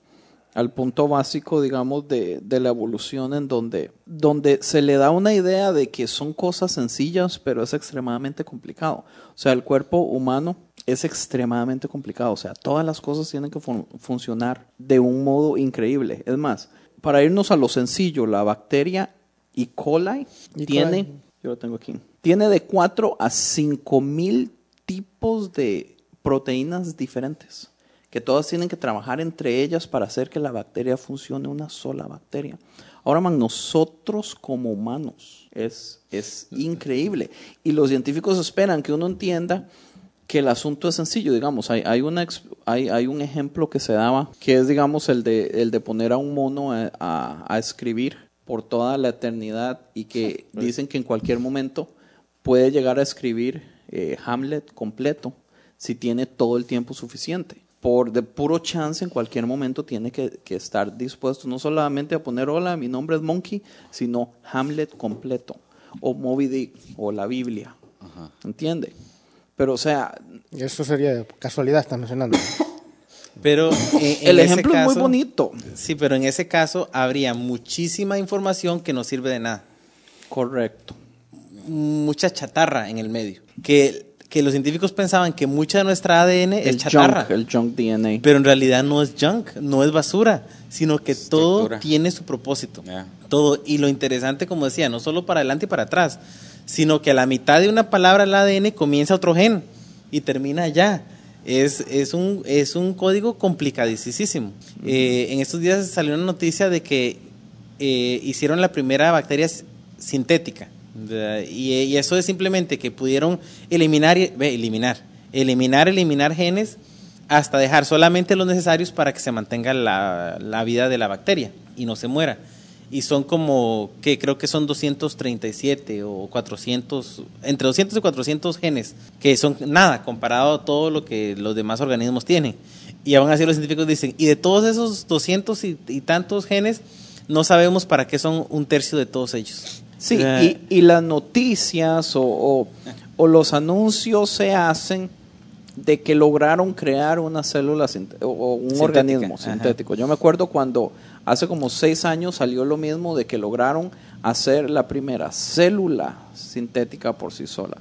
al punto básico, digamos, de, de, la evolución en donde, donde se le da una idea de que son cosas sencillas, pero es extremadamente complicado. O sea, el cuerpo humano es extremadamente complicado. O sea, todas las cosas tienen que funcionar de un modo increíble. Es más, para irnos a lo sencillo, la bacteria E. coli tiene, yo lo tengo aquí, tiene de 4 a 5 mil tipos de proteínas diferentes, que todas tienen que trabajar entre ellas para hacer que la bacteria funcione una sola bacteria. Ahora, man, nosotros como humanos es, es increíble. Y los científicos esperan que uno entienda que el asunto es sencillo, digamos, hay, hay, una, hay, hay un ejemplo que se daba, que es, digamos, el de, el de poner a un mono a, a, escribir por toda la eternidad y que dicen que en cualquier momento puede llegar a escribir eh, Hamlet completo si tiene todo el tiempo suficiente. Por de puro chance, en cualquier momento tiene que, que estar dispuesto no solamente a poner hola, mi nombre es Monkey, sino Hamlet completo, o Moby Dick, o la Biblia. ¿Entiende? Pero, o sea. Eso sería casualidad, estás mencionando. Pero el ejemplo es muy bonito. Sí, pero en ese caso habría muchísima información que no sirve de nada. Correcto. Mucha chatarra en el medio. Que, que los científicos pensaban que mucha de nuestra ADN es chatarra. el junk DNA. Pero en realidad no es junk, no es basura, sino que todo tiene su propósito. Todo. Y lo interesante, como decía, no solo para adelante y para atrás sino que a la mitad de una palabra el ADN comienza otro gen y termina allá. Es, es, un, es un código complicadísimo. Eh, en estos días salió una noticia de que eh, hicieron la primera bacteria sintética. Y, eso es simplemente que pudieron eliminar, eliminar, eliminar, eliminar genes hasta dejar solamente los necesarios para que se mantenga la, la vida de la bacteria y no se muera y son como que creo que son 237 o 400, entre 200 y 400 genes, que son nada comparado a todo lo que los demás organismos tienen. Y aún así los científicos dicen, y de todos esos 200 y, tantos genes, no sabemos para qué son un tercio de todos ellos. Sí, y, y, las noticias o, o, los anuncios se hacen de que lograron crear una célula o un organismo sintético. Yo me acuerdo cuando Hace como seis años salió lo mismo de que lograron hacer la primera célula sintética por sí sola.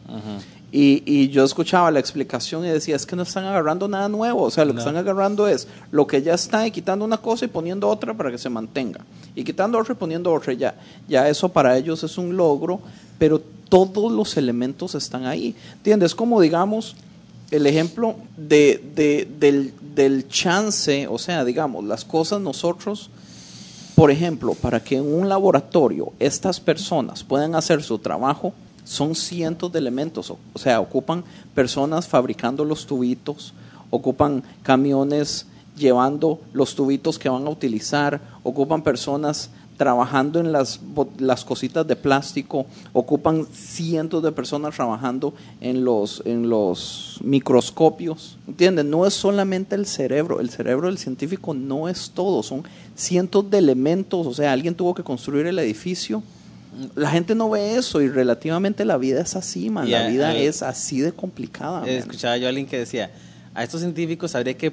Y, y, yo escuchaba la explicación y decía, es que no están agarrando nada nuevo, o sea, lo que están agarrando es lo que ya está y quitando una cosa y poniendo otra para que se mantenga. Y quitando otra y poniendo otra ya. Ya eso para ellos es un logro, pero todos los elementos están ahí. ¿Entiendes? Como digamos el ejemplo de, de, del, del chance, o sea, digamos, las cosas nosotros por ejemplo, para que en un laboratorio estas personas puedan hacer su trabajo, son cientos de elementos, o sea, ocupan personas fabricando los tubitos, ocupan camiones llevando los tubitos que van a utilizar, ocupan personas trabajando en las, las cositas de plástico, ocupan cientos de personas trabajando en los, en los microscopios. ¿Entienden? No es solamente el cerebro, el cerebro del científico no es todo, son cientos de elementos, o sea, alguien tuvo que construir el edificio. La gente no ve eso y relativamente la vida es así, man. La vida eh, es así de complicada. Escuchaba yo a alguien que decía, a estos científicos habría que,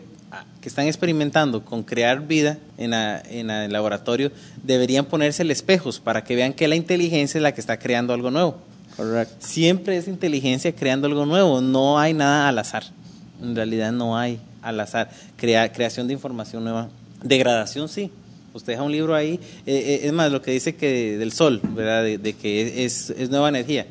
que están experimentando con crear vida en, la- en el laboratorio, deberían ponerse espejos para que vean que la inteligencia es la que está creando algo nuevo. Correcto. Siempre es inteligencia creando algo nuevo, no hay nada al azar. En realidad no hay al azar. Crea- creación de información nueva. Degradación sí. Usted deja un libro ahí, eh, eh, es más, lo que dice que del sol, ¿verdad? De, de que es, es nueva energía.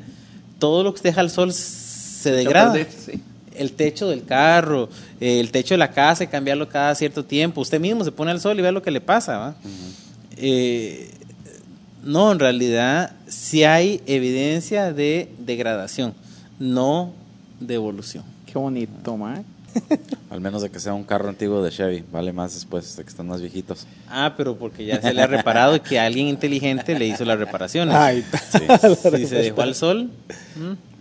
Todo lo que usted deja al sol se degrada Sí. el techo del carro, eh, el techo de la casa, y cambiarlo cada cierto tiempo. Usted mismo se pone al sol y ve lo que le pasa. ¿va? No, en realidad sí hay evidencia de degradación, no de evolución. Qué bonito, man. Al menos de que sea un carro antiguo de Chevy. Vale más después de que están más viejitos. Ah, pero porque ya se le ha reparado y que alguien inteligente le hizo las reparaciones. Ay, Si se dejó al sol,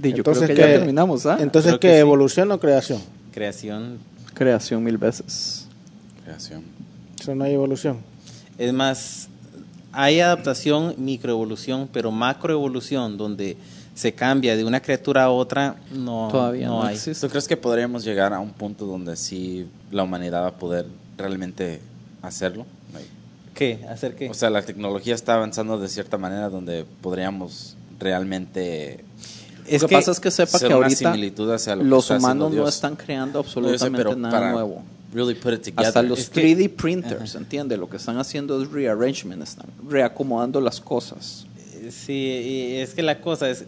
entonces creo que que, ya terminamos, ¿ah? Entonces, Creo ¿qué? que sí. ¿Evolución o creación? creación. Creación mil veces. Creación. Eso no hay evolución. Es más, hay adaptación, microevolución, pero macroevolución, donde se cambia de una criatura a otra, no, Todavía no hay. existe. ¿Tú crees que podríamos llegar a un punto donde sí la humanidad va a poder realmente hacerlo? ¿Qué? ¿Hacer qué? O sea, la tecnología está avanzando de cierta manera donde podríamos realmente es lo que, pasa es que sepa que una ahorita similitud hacia lo que los humanos no están creando No, yo sé, absolutamente nada nuevo. really put it together. Hasta los Es que- 3D printers, ¿entiende? Lo que están haciendo es rearrangement, están reacomodando las cosas. Sí, y es que la cosa es,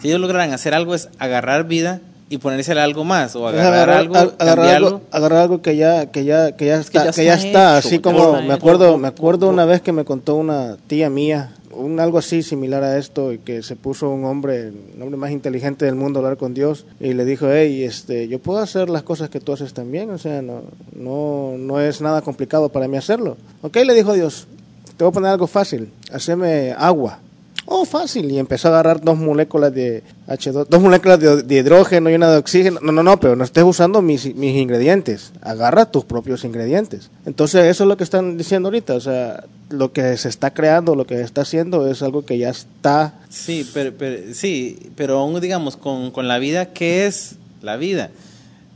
si ellos logran hacer algo es agarrar vida y ponerse algo más, o agarrar, algo, ag- agarrar algo, agarrar algo que ya, que ya, que ya que está, ya que ya está hecho, así como me hecho. acuerdo, me acuerdo una vez que me contó una tía mía, un algo así similar a esto, y que se puso un hombre, el hombre más inteligente del mundo a hablar con Dios, y le dijo, hey, este, yo puedo hacer las cosas que tú haces también, o sea, no, no, no es nada complicado para mí hacerlo. Ok, le dijo Dios, te voy a poner algo fácil, haceme agua. Oh, fácil. Y empezó a agarrar dos moléculas de H2, dos moléculas de, de hidrógeno y una de oxígeno. No, no, no, pero no estés usando mis, mis ingredientes. Agarra tus propios ingredientes. Entonces, eso es lo que están diciendo ahorita. O sea, lo que se está creando, lo que está haciendo es algo que ya está. Sí, pero, pero- sí, pero aún digamos, con, con la vida, ¿qué es la vida?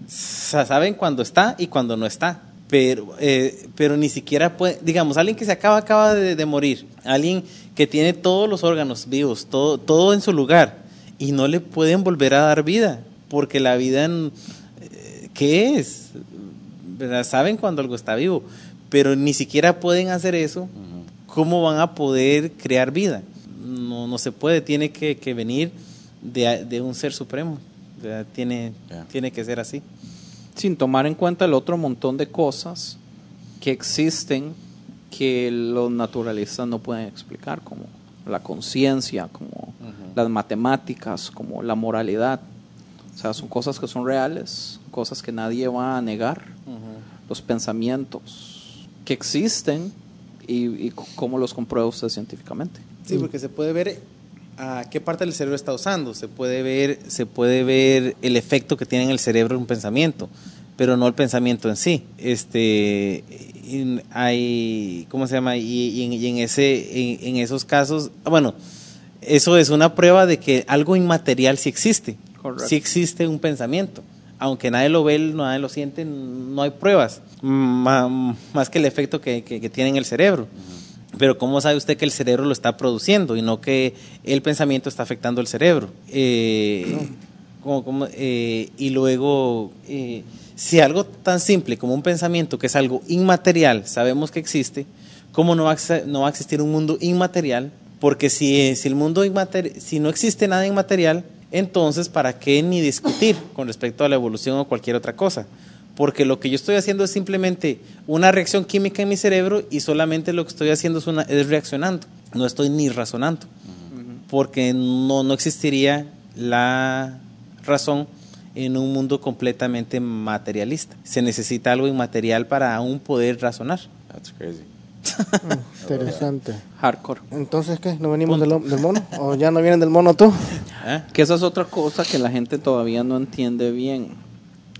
Sa- Saben cuándo está y cuándo no está. Pero, eh, pero ni siquiera puede, digamos, alguien que se acaba, acaba de, de morir, alguien que tiene todos los órganos vivos, todo, todo en su lugar, y no le pueden volver a dar vida, porque la vida, en- eh, ¿qué es? ¿Verdad? Saben cuando algo está vivo, pero ni siquiera pueden hacer eso, ¿cómo van a poder crear vida? No, no se puede, tiene que, que venir de, de un ser supremo, ¿verdad? tiene, tiene que ser así. Sin tomar en cuenta el otro montón de cosas que existen que los naturalistas no pueden explicar, como la conciencia, como las matemáticas, como la moralidad. O sea, son cosas que son reales, cosas que nadie va a negar. Los pensamientos que existen y, y cómo los comprueba usted científicamente. Sí, porque se puede ver a qué parte del cerebro está usando, se puede ver, se puede ver el efecto que tiene en el cerebro un pensamiento, pero no el pensamiento en sí. Este, y hay, ¿cómo se llama? Y, y en, y en ese, en, en esos casos, ah, bueno, eso es una prueba de que algo inmaterial sí existe, Correcto. sí existe un pensamiento. Aunque nadie lo ve, nadie lo siente, no hay pruebas, más que el efecto que, que- que tiene en el cerebro. Pero ¿cómo sabe usted que el cerebro lo está produciendo y no que el pensamiento está afectando el cerebro? Eh, como- como, eh, y luego, eh, si algo tan simple como un pensamiento, que es algo inmaterial, sabemos que existe, ¿cómo no va a, no va a existir un mundo inmaterial? Porque si, si el mundo inmaterial, si no existe nada inmaterial, entonces ¿para qué ni discutir con respecto a la evolución o cualquier otra cosa? Porque lo que yo estoy haciendo es simplemente una reacción química en mi cerebro y solamente lo que estoy haciendo es, una, es reaccionando, no estoy ni razonando, porque no, no existiría la razón en un mundo completamente materialista. Se necesita algo inmaterial para aún poder razonar. That's crazy. Interesante. Hardcore. Entonces, ¿qué? ¿No venimos del, del mono? ¿O ya no vienen del mono tú? ¿Eh? Que esa es otra cosa que la gente todavía no entiende bien.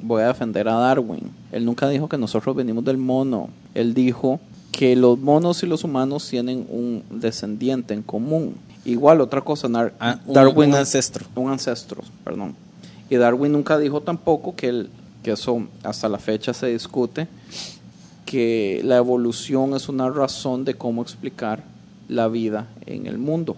Voy a defender a Darwin. Él nunca dijo que nosotros venimos del mono. Él dijo que los monos y los humanos tienen un descendiente en común. Igual, otra cosa, Nar- Ah, un- Darwin un ancestro. Un ancestro, perdón. Y Darwin nunca dijo tampoco que, él, que eso hasta la fecha se discute, que la evolución es una razón de cómo explicar la vida en el mundo.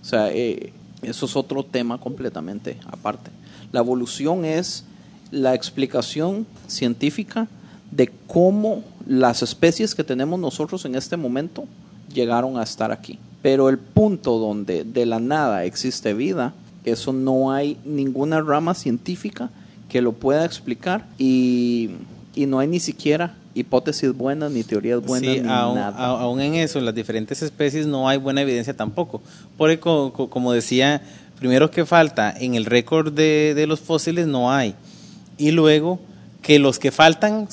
O sea, eh, eso es otro tema completamente aparte. La evolución es la explicación científica de cómo las especies que tenemos nosotros en este momento llegaron a estar aquí. Pero el punto donde de la nada existe vida, eso no hay ninguna rama científica que lo pueda explicar y, y no hay ni siquiera hipótesis buenas ni teorías buenas Sí, ni aún, nada. aún en eso, en las diferentes especies no hay buena evidencia tampoco. Porque, co- co- como decía, primero que falta, en el récord de, de los fósiles no hay. Y luego, que los que faltan,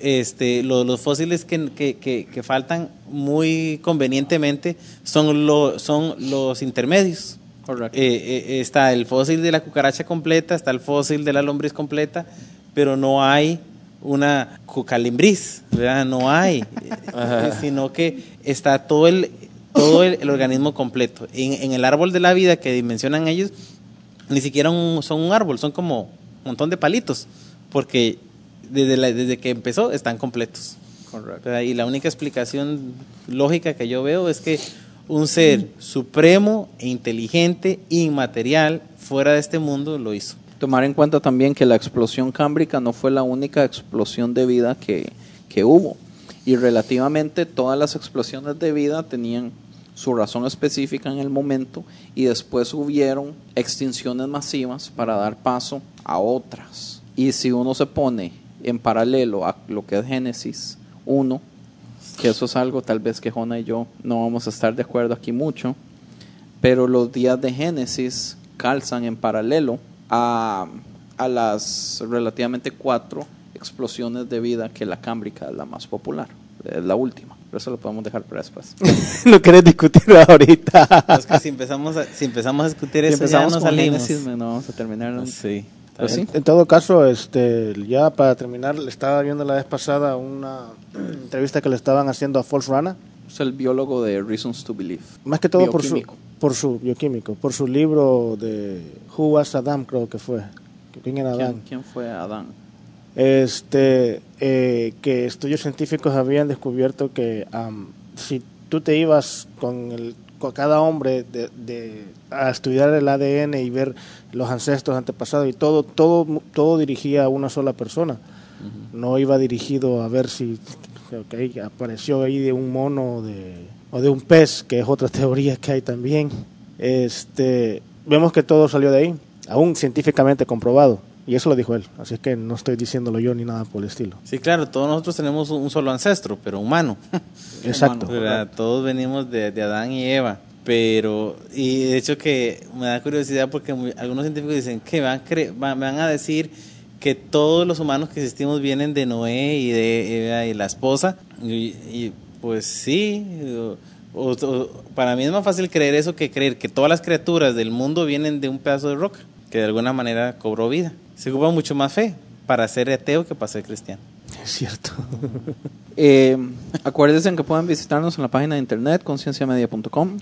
este, lo- los, fósiles que, que- que- que faltan muy convenientemente son, lo- son los intermedios. Correcto. Eh, eh, está el fósil de la cucaracha completa, está el fósil de la lombriz completa, pero no hay una cucalimbriz, ¿verdad? No hay, eh, sino que está todo el todo el, el organismo completo. En, en el árbol de la vida que mencionan ellos, ni siquiera un- son un árbol, son como un montón de palitos, porque desde, la- desde que empezó están completos. Correcto. Y la única explicación lógica que yo veo es que un ser supremo e inteligente, inmaterial, fuera de este mundo, lo hizo. Tomar en cuenta también que la explosión cámbrica no fue la única explosión de vida que, que hubo. Y relativamente todas las explosiones de vida tenían su razón específica en el momento y después hubieron extinciones masivas para dar paso a otras. Y si uno se pone en paralelo a lo que es Génesis 1, que eso es algo tal vez que Jona y yo no vamos a estar de acuerdo aquí mucho, pero los días de Génesis calzan en paralelo a, a las relativamente cuatro explosiones de vida que la cámbrica es la más popular, es la última, pero eso lo podemos dejar para después. no querés discutir ahorita. Es que si empezamos a, si empezamos a discutir Si eso, ya no con salimos. Génesis, no vamos a terminar. Sí. Sí. En todo caso, este, ya para terminar, le estaba viendo la vez pasada una entrevista que le estaban haciendo a False Rana, Es el biólogo de Reasons to Believe. más que todo por su, por su bioquímico, por su libro de Who Was Adam, creo que fue. ¿Quién era Adán? ¿Quién, quién fue Adán? este eh, que estudios científicos habían descubierto que am, si tú te ibas con, el, con cada hombre de, de- a estudiar el ADN y ver los ancestros antepasados y todo todo todo dirigía a una sola persona. No iba dirigido a ver si apareció ahí de un mono o de, o de un pez que es otra teoría que hay también. Este vemos que todo salió de ahí aún científicamente comprobado y eso lo dijo él así que no estoy diciéndolo yo ni nada por el estilo Sí, claro, todos nosotros tenemos un solo ancestro, pero humano. exacto. Todos venimos de, de Adán y Eva. Pero, y de hecho que me da curiosidad porque muy- algunos científicos dicen que van, a cre- van, van a decir que todos los humanos que existimos vienen de Noé y de Eva y la esposa. Y, y, pues sí, o- para mí es más fácil creer eso que creer que todas las criaturas del mundo vienen de un pedazo de roca, que de alguna manera cobró vida. Se ocupa mucho más fe para ser ateo que para ser cristiano. es cierto Eh, acuérdense que pueden visitarnos en la página de internet concienciamedia.com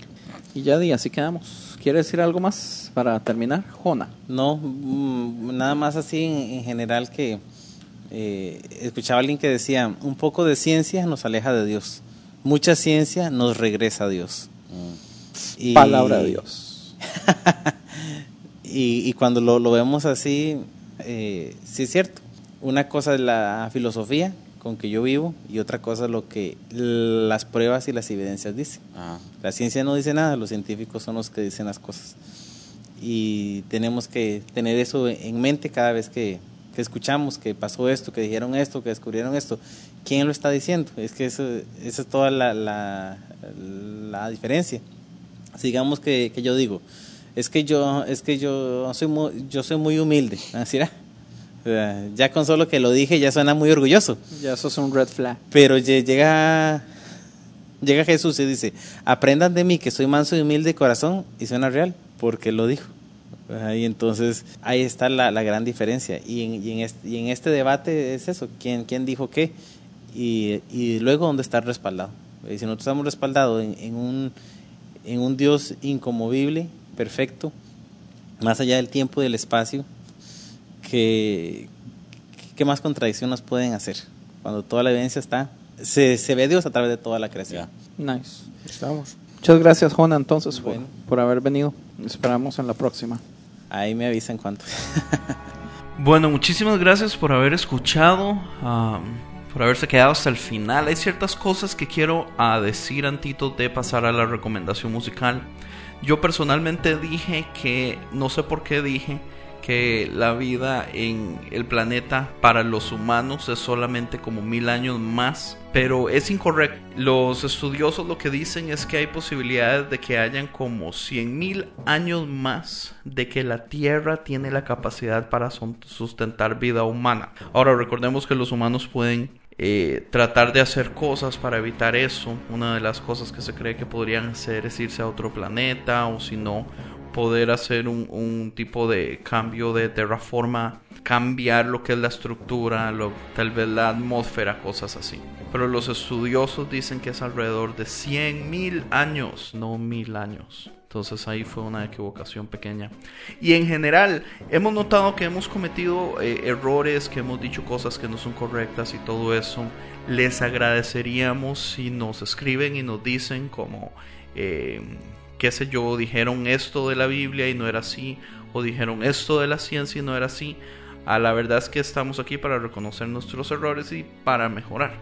y ya di, así quedamos. ¿Quiere decir algo más para terminar? Jona. No, mm, nada más así en, en general que eh, escuchaba a alguien que decía, un poco de ciencia nos aleja de Dios, mucha ciencia nos regresa a Dios. Y- Palabra de Dios. y, y cuando lo, lo vemos así, eh, sí es cierto. Una cosa es la filosofía con que yo vivo y otra cosa es lo que las pruebas y las evidencias dicen. Ah, La ciencia no dice nada, los científicos son los que dicen las cosas. Y tenemos que tener eso en mente cada vez que, que escuchamos que pasó esto, que dijeron esto, que descubrieron esto. ¿Quién lo está diciendo? Es que eso, esa es toda la, la, la diferencia. Digamos que, que yo digo, es que yo, es que yo soy muy, yo soy muy humilde. Así era. Ya con solo que lo dije ya suena muy orgulloso. Ya eso es un red flag. Pero lle- llega Llega Jesús y dice, aprendan de mí que soy manso y humilde de corazón, y suena real, porque lo dijo. Y entonces ahí está la, la gran diferencia. Y en, y, en este, y en, este, debate es eso, ¿quién, quién dijo qué? Y, y luego dónde está respaldado. Si nosotros estamos respaldados en, en, un, en un Dios incomovible, perfecto, más allá del tiempo y del espacio, que, ¿qué más contradicción nos pueden hacer? Cuando toda la evidencia está, se, se ve Dios a través de toda la creación. Yeah. Nice. Estamos. Muchas gracias, Juan, entonces, Bueno. por, por haber venido. Esperamos en la próxima. Ahí me avisan cuánto. Bueno, muchísimas gracias por haber escuchado, um, por haberse quedado hasta el final. Hay ciertas cosas que quiero uh, decir antes de pasar a la recomendación musical. Yo personalmente dije que, no sé por qué dije, que la vida en el planeta para los humanos es solamente como mil años más, pero es incorrecto. Los estudiosos lo que dicen es que hay posibilidades de que hayan como cien mil años más de que la Tierra tiene la capacidad para sustentar vida humana. Ahora recordemos que los humanos pueden eh, tratar de hacer cosas para evitar eso. Una de las cosas que se cree que podrían hacer es irse a otro planeta o si no poder hacer un, tipo de cambio de terraforma, cambiar lo que es la estructura, lo, tal vez la atmósfera, cosas así. Pero los estudiosos dicen que es alrededor de 100 mil años, no mil años. Entonces ahí fue una equivocación pequeña. Y en general hemos notado que hemos cometido eh, errores, que hemos dicho cosas que no son correctas y todo eso. Les agradeceríamos si nos escriben y nos dicen como... Eh, qué sé yo, dijeron esto de la Biblia y no era así, o dijeron esto de la ciencia y no era así. A la verdad es que estamos aquí para reconocer nuestros errores y para mejorar.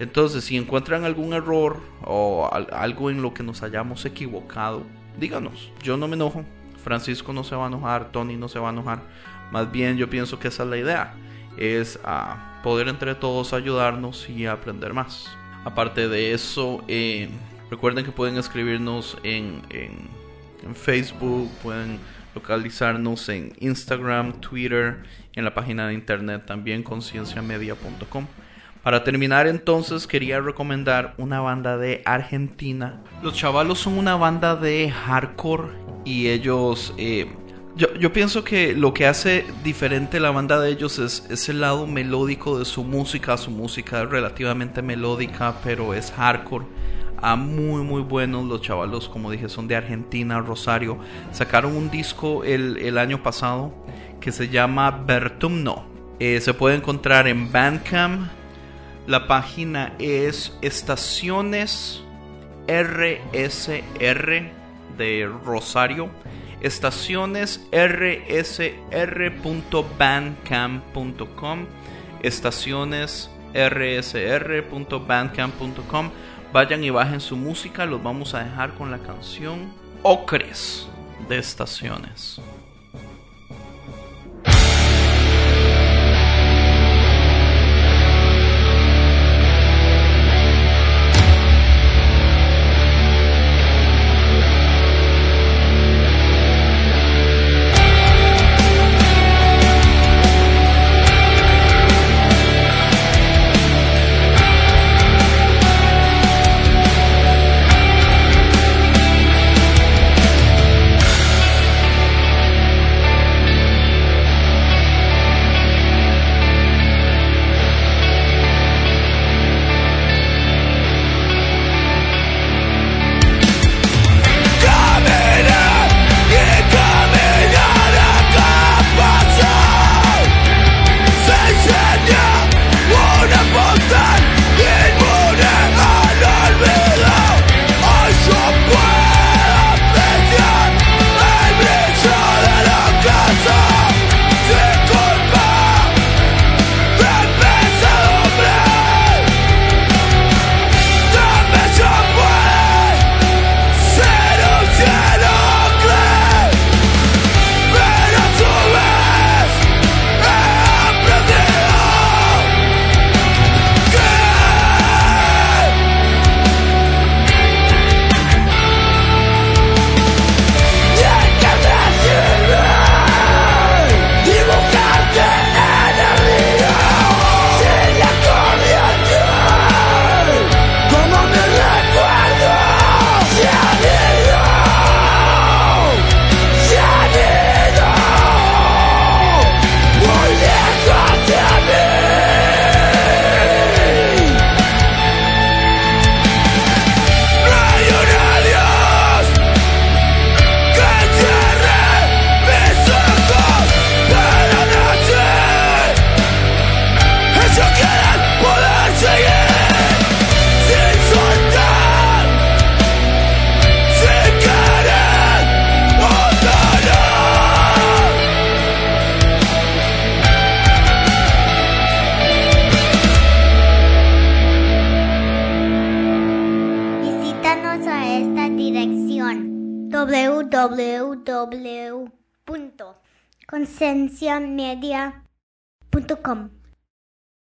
Entonces, si encuentran algún error o algo en lo que nos hayamos equivocado, díganos. Yo no me enojo. Francisco no se va a enojar, Tony no se va a enojar. Más bien yo pienso que esa es la idea. Es a poder entre todos ayudarnos y aprender más. Aparte de eso, eh, Recuerden que pueden escribirnos en, en, en, Facebook, pueden localizarnos en Instagram, Twitter, en la página de internet también concienciamedia.com. Para terminar entonces quería recomendar una banda de Argentina. Los chavalos son una banda de hardcore y ellos... Eh, yo, pienso que lo que hace diferente la banda de ellos es, es, el lado melódico de su música. Su música es relativamente melódica, pero es hardcore a muy muy buenos los chavalos como dije son de Argentina Rosario sacaron un disco el, el año pasado que se llama Bertumno eh, se puede encontrar en Bandcamp la página es estaciones RSR de Rosario. Estaciones rsr.bandcamp.com estaciones rsr.bandcamp.com Vayan y bajen su música, los vamos a dejar con la canción Ocres de Estaciones.